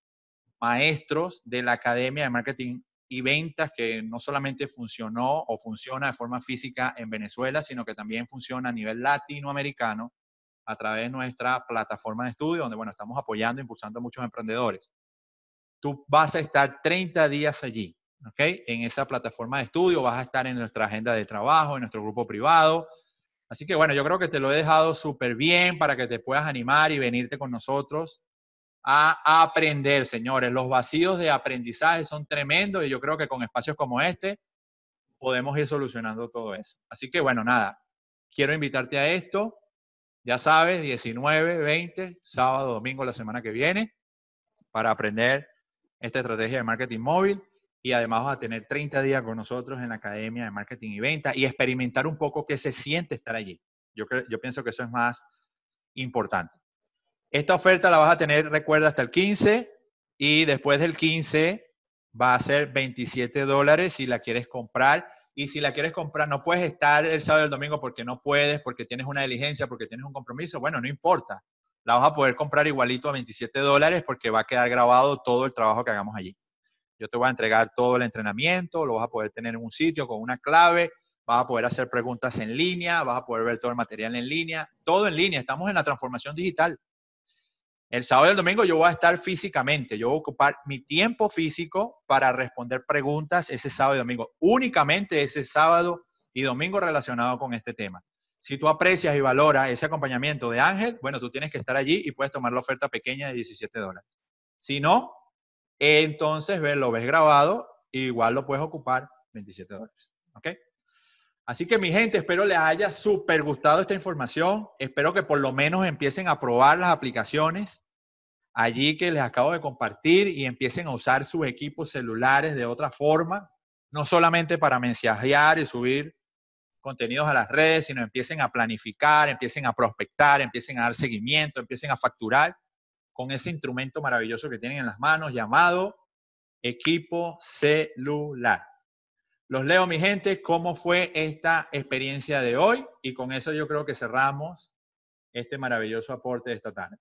maestros de la Academia de Marketing y ventas que no solamente funcionó o funciona de forma física en Venezuela, sino que también funciona a nivel latinoamericano a través de nuestra plataforma de estudio, donde, bueno, estamos apoyando e impulsando a muchos emprendedores. Tú vas a estar 30 días allí, ¿ok? En esa plataforma de estudio, vas a estar en nuestra agenda de trabajo, en nuestro grupo privado. Así que, bueno, yo creo que te lo he dejado súper bien para que te puedas animar y venirte con nosotros a aprender, señores. Los vacíos de aprendizaje son tremendos y yo creo que con espacios como este podemos ir solucionando todo eso. Así que bueno, nada, quiero invitarte a esto. Ya sabes, 19, 20, sábado, domingo, la semana que viene, para aprender esta estrategia de marketing móvil. Y además vas a tener 30 días con nosotros en la Academia de Marketing y Venta y experimentar un poco qué se siente estar allí. Yo, pienso que eso es más importante. Esta oferta la vas a tener, recuerda, hasta el 15 y después del 15 va a ser 27 dólares si la quieres comprar. Y si la quieres comprar, no puedes estar el sábado y el domingo porque no puedes, porque tienes una diligencia, porque tienes un compromiso. Bueno, no importa. La vas a poder comprar igualito a 27 dólares porque va a quedar grabado todo el trabajo que hagamos allí. Yo te voy a entregar todo el entrenamiento, lo vas a poder tener en un sitio con una clave, vas a poder hacer preguntas en línea, vas a poder ver todo el material en línea, todo en línea. Estamos en la transformación digital. El sábado y el domingo yo voy a estar físicamente, yo voy a ocupar mi tiempo físico para responder preguntas ese sábado y domingo, únicamente ese sábado y domingo relacionado con este tema. Si tú aprecias y valoras ese acompañamiento de Ángel, bueno, tú tienes que estar allí y puedes tomar la oferta pequeña de 17 dólares. Si no, entonces lo ves grabado, igual lo puedes ocupar 27 dólares. ¿Ok? Así que mi gente, espero les haya súper gustado esta información. Espero que por lo menos empiecen a probar las aplicaciones allí que les acabo de compartir y empiecen a usar sus equipos celulares de otra forma, no solamente para mensajear y subir contenidos a las redes, sino empiecen a planificar, empiecen a prospectar, empiecen a dar seguimiento, empiecen a facturar con ese instrumento maravilloso que tienen en las manos llamado equipo celular. Los leo, mi gente, cómo fue esta experiencia de hoy y con eso yo creo que cerramos este maravilloso aporte de esta tarde.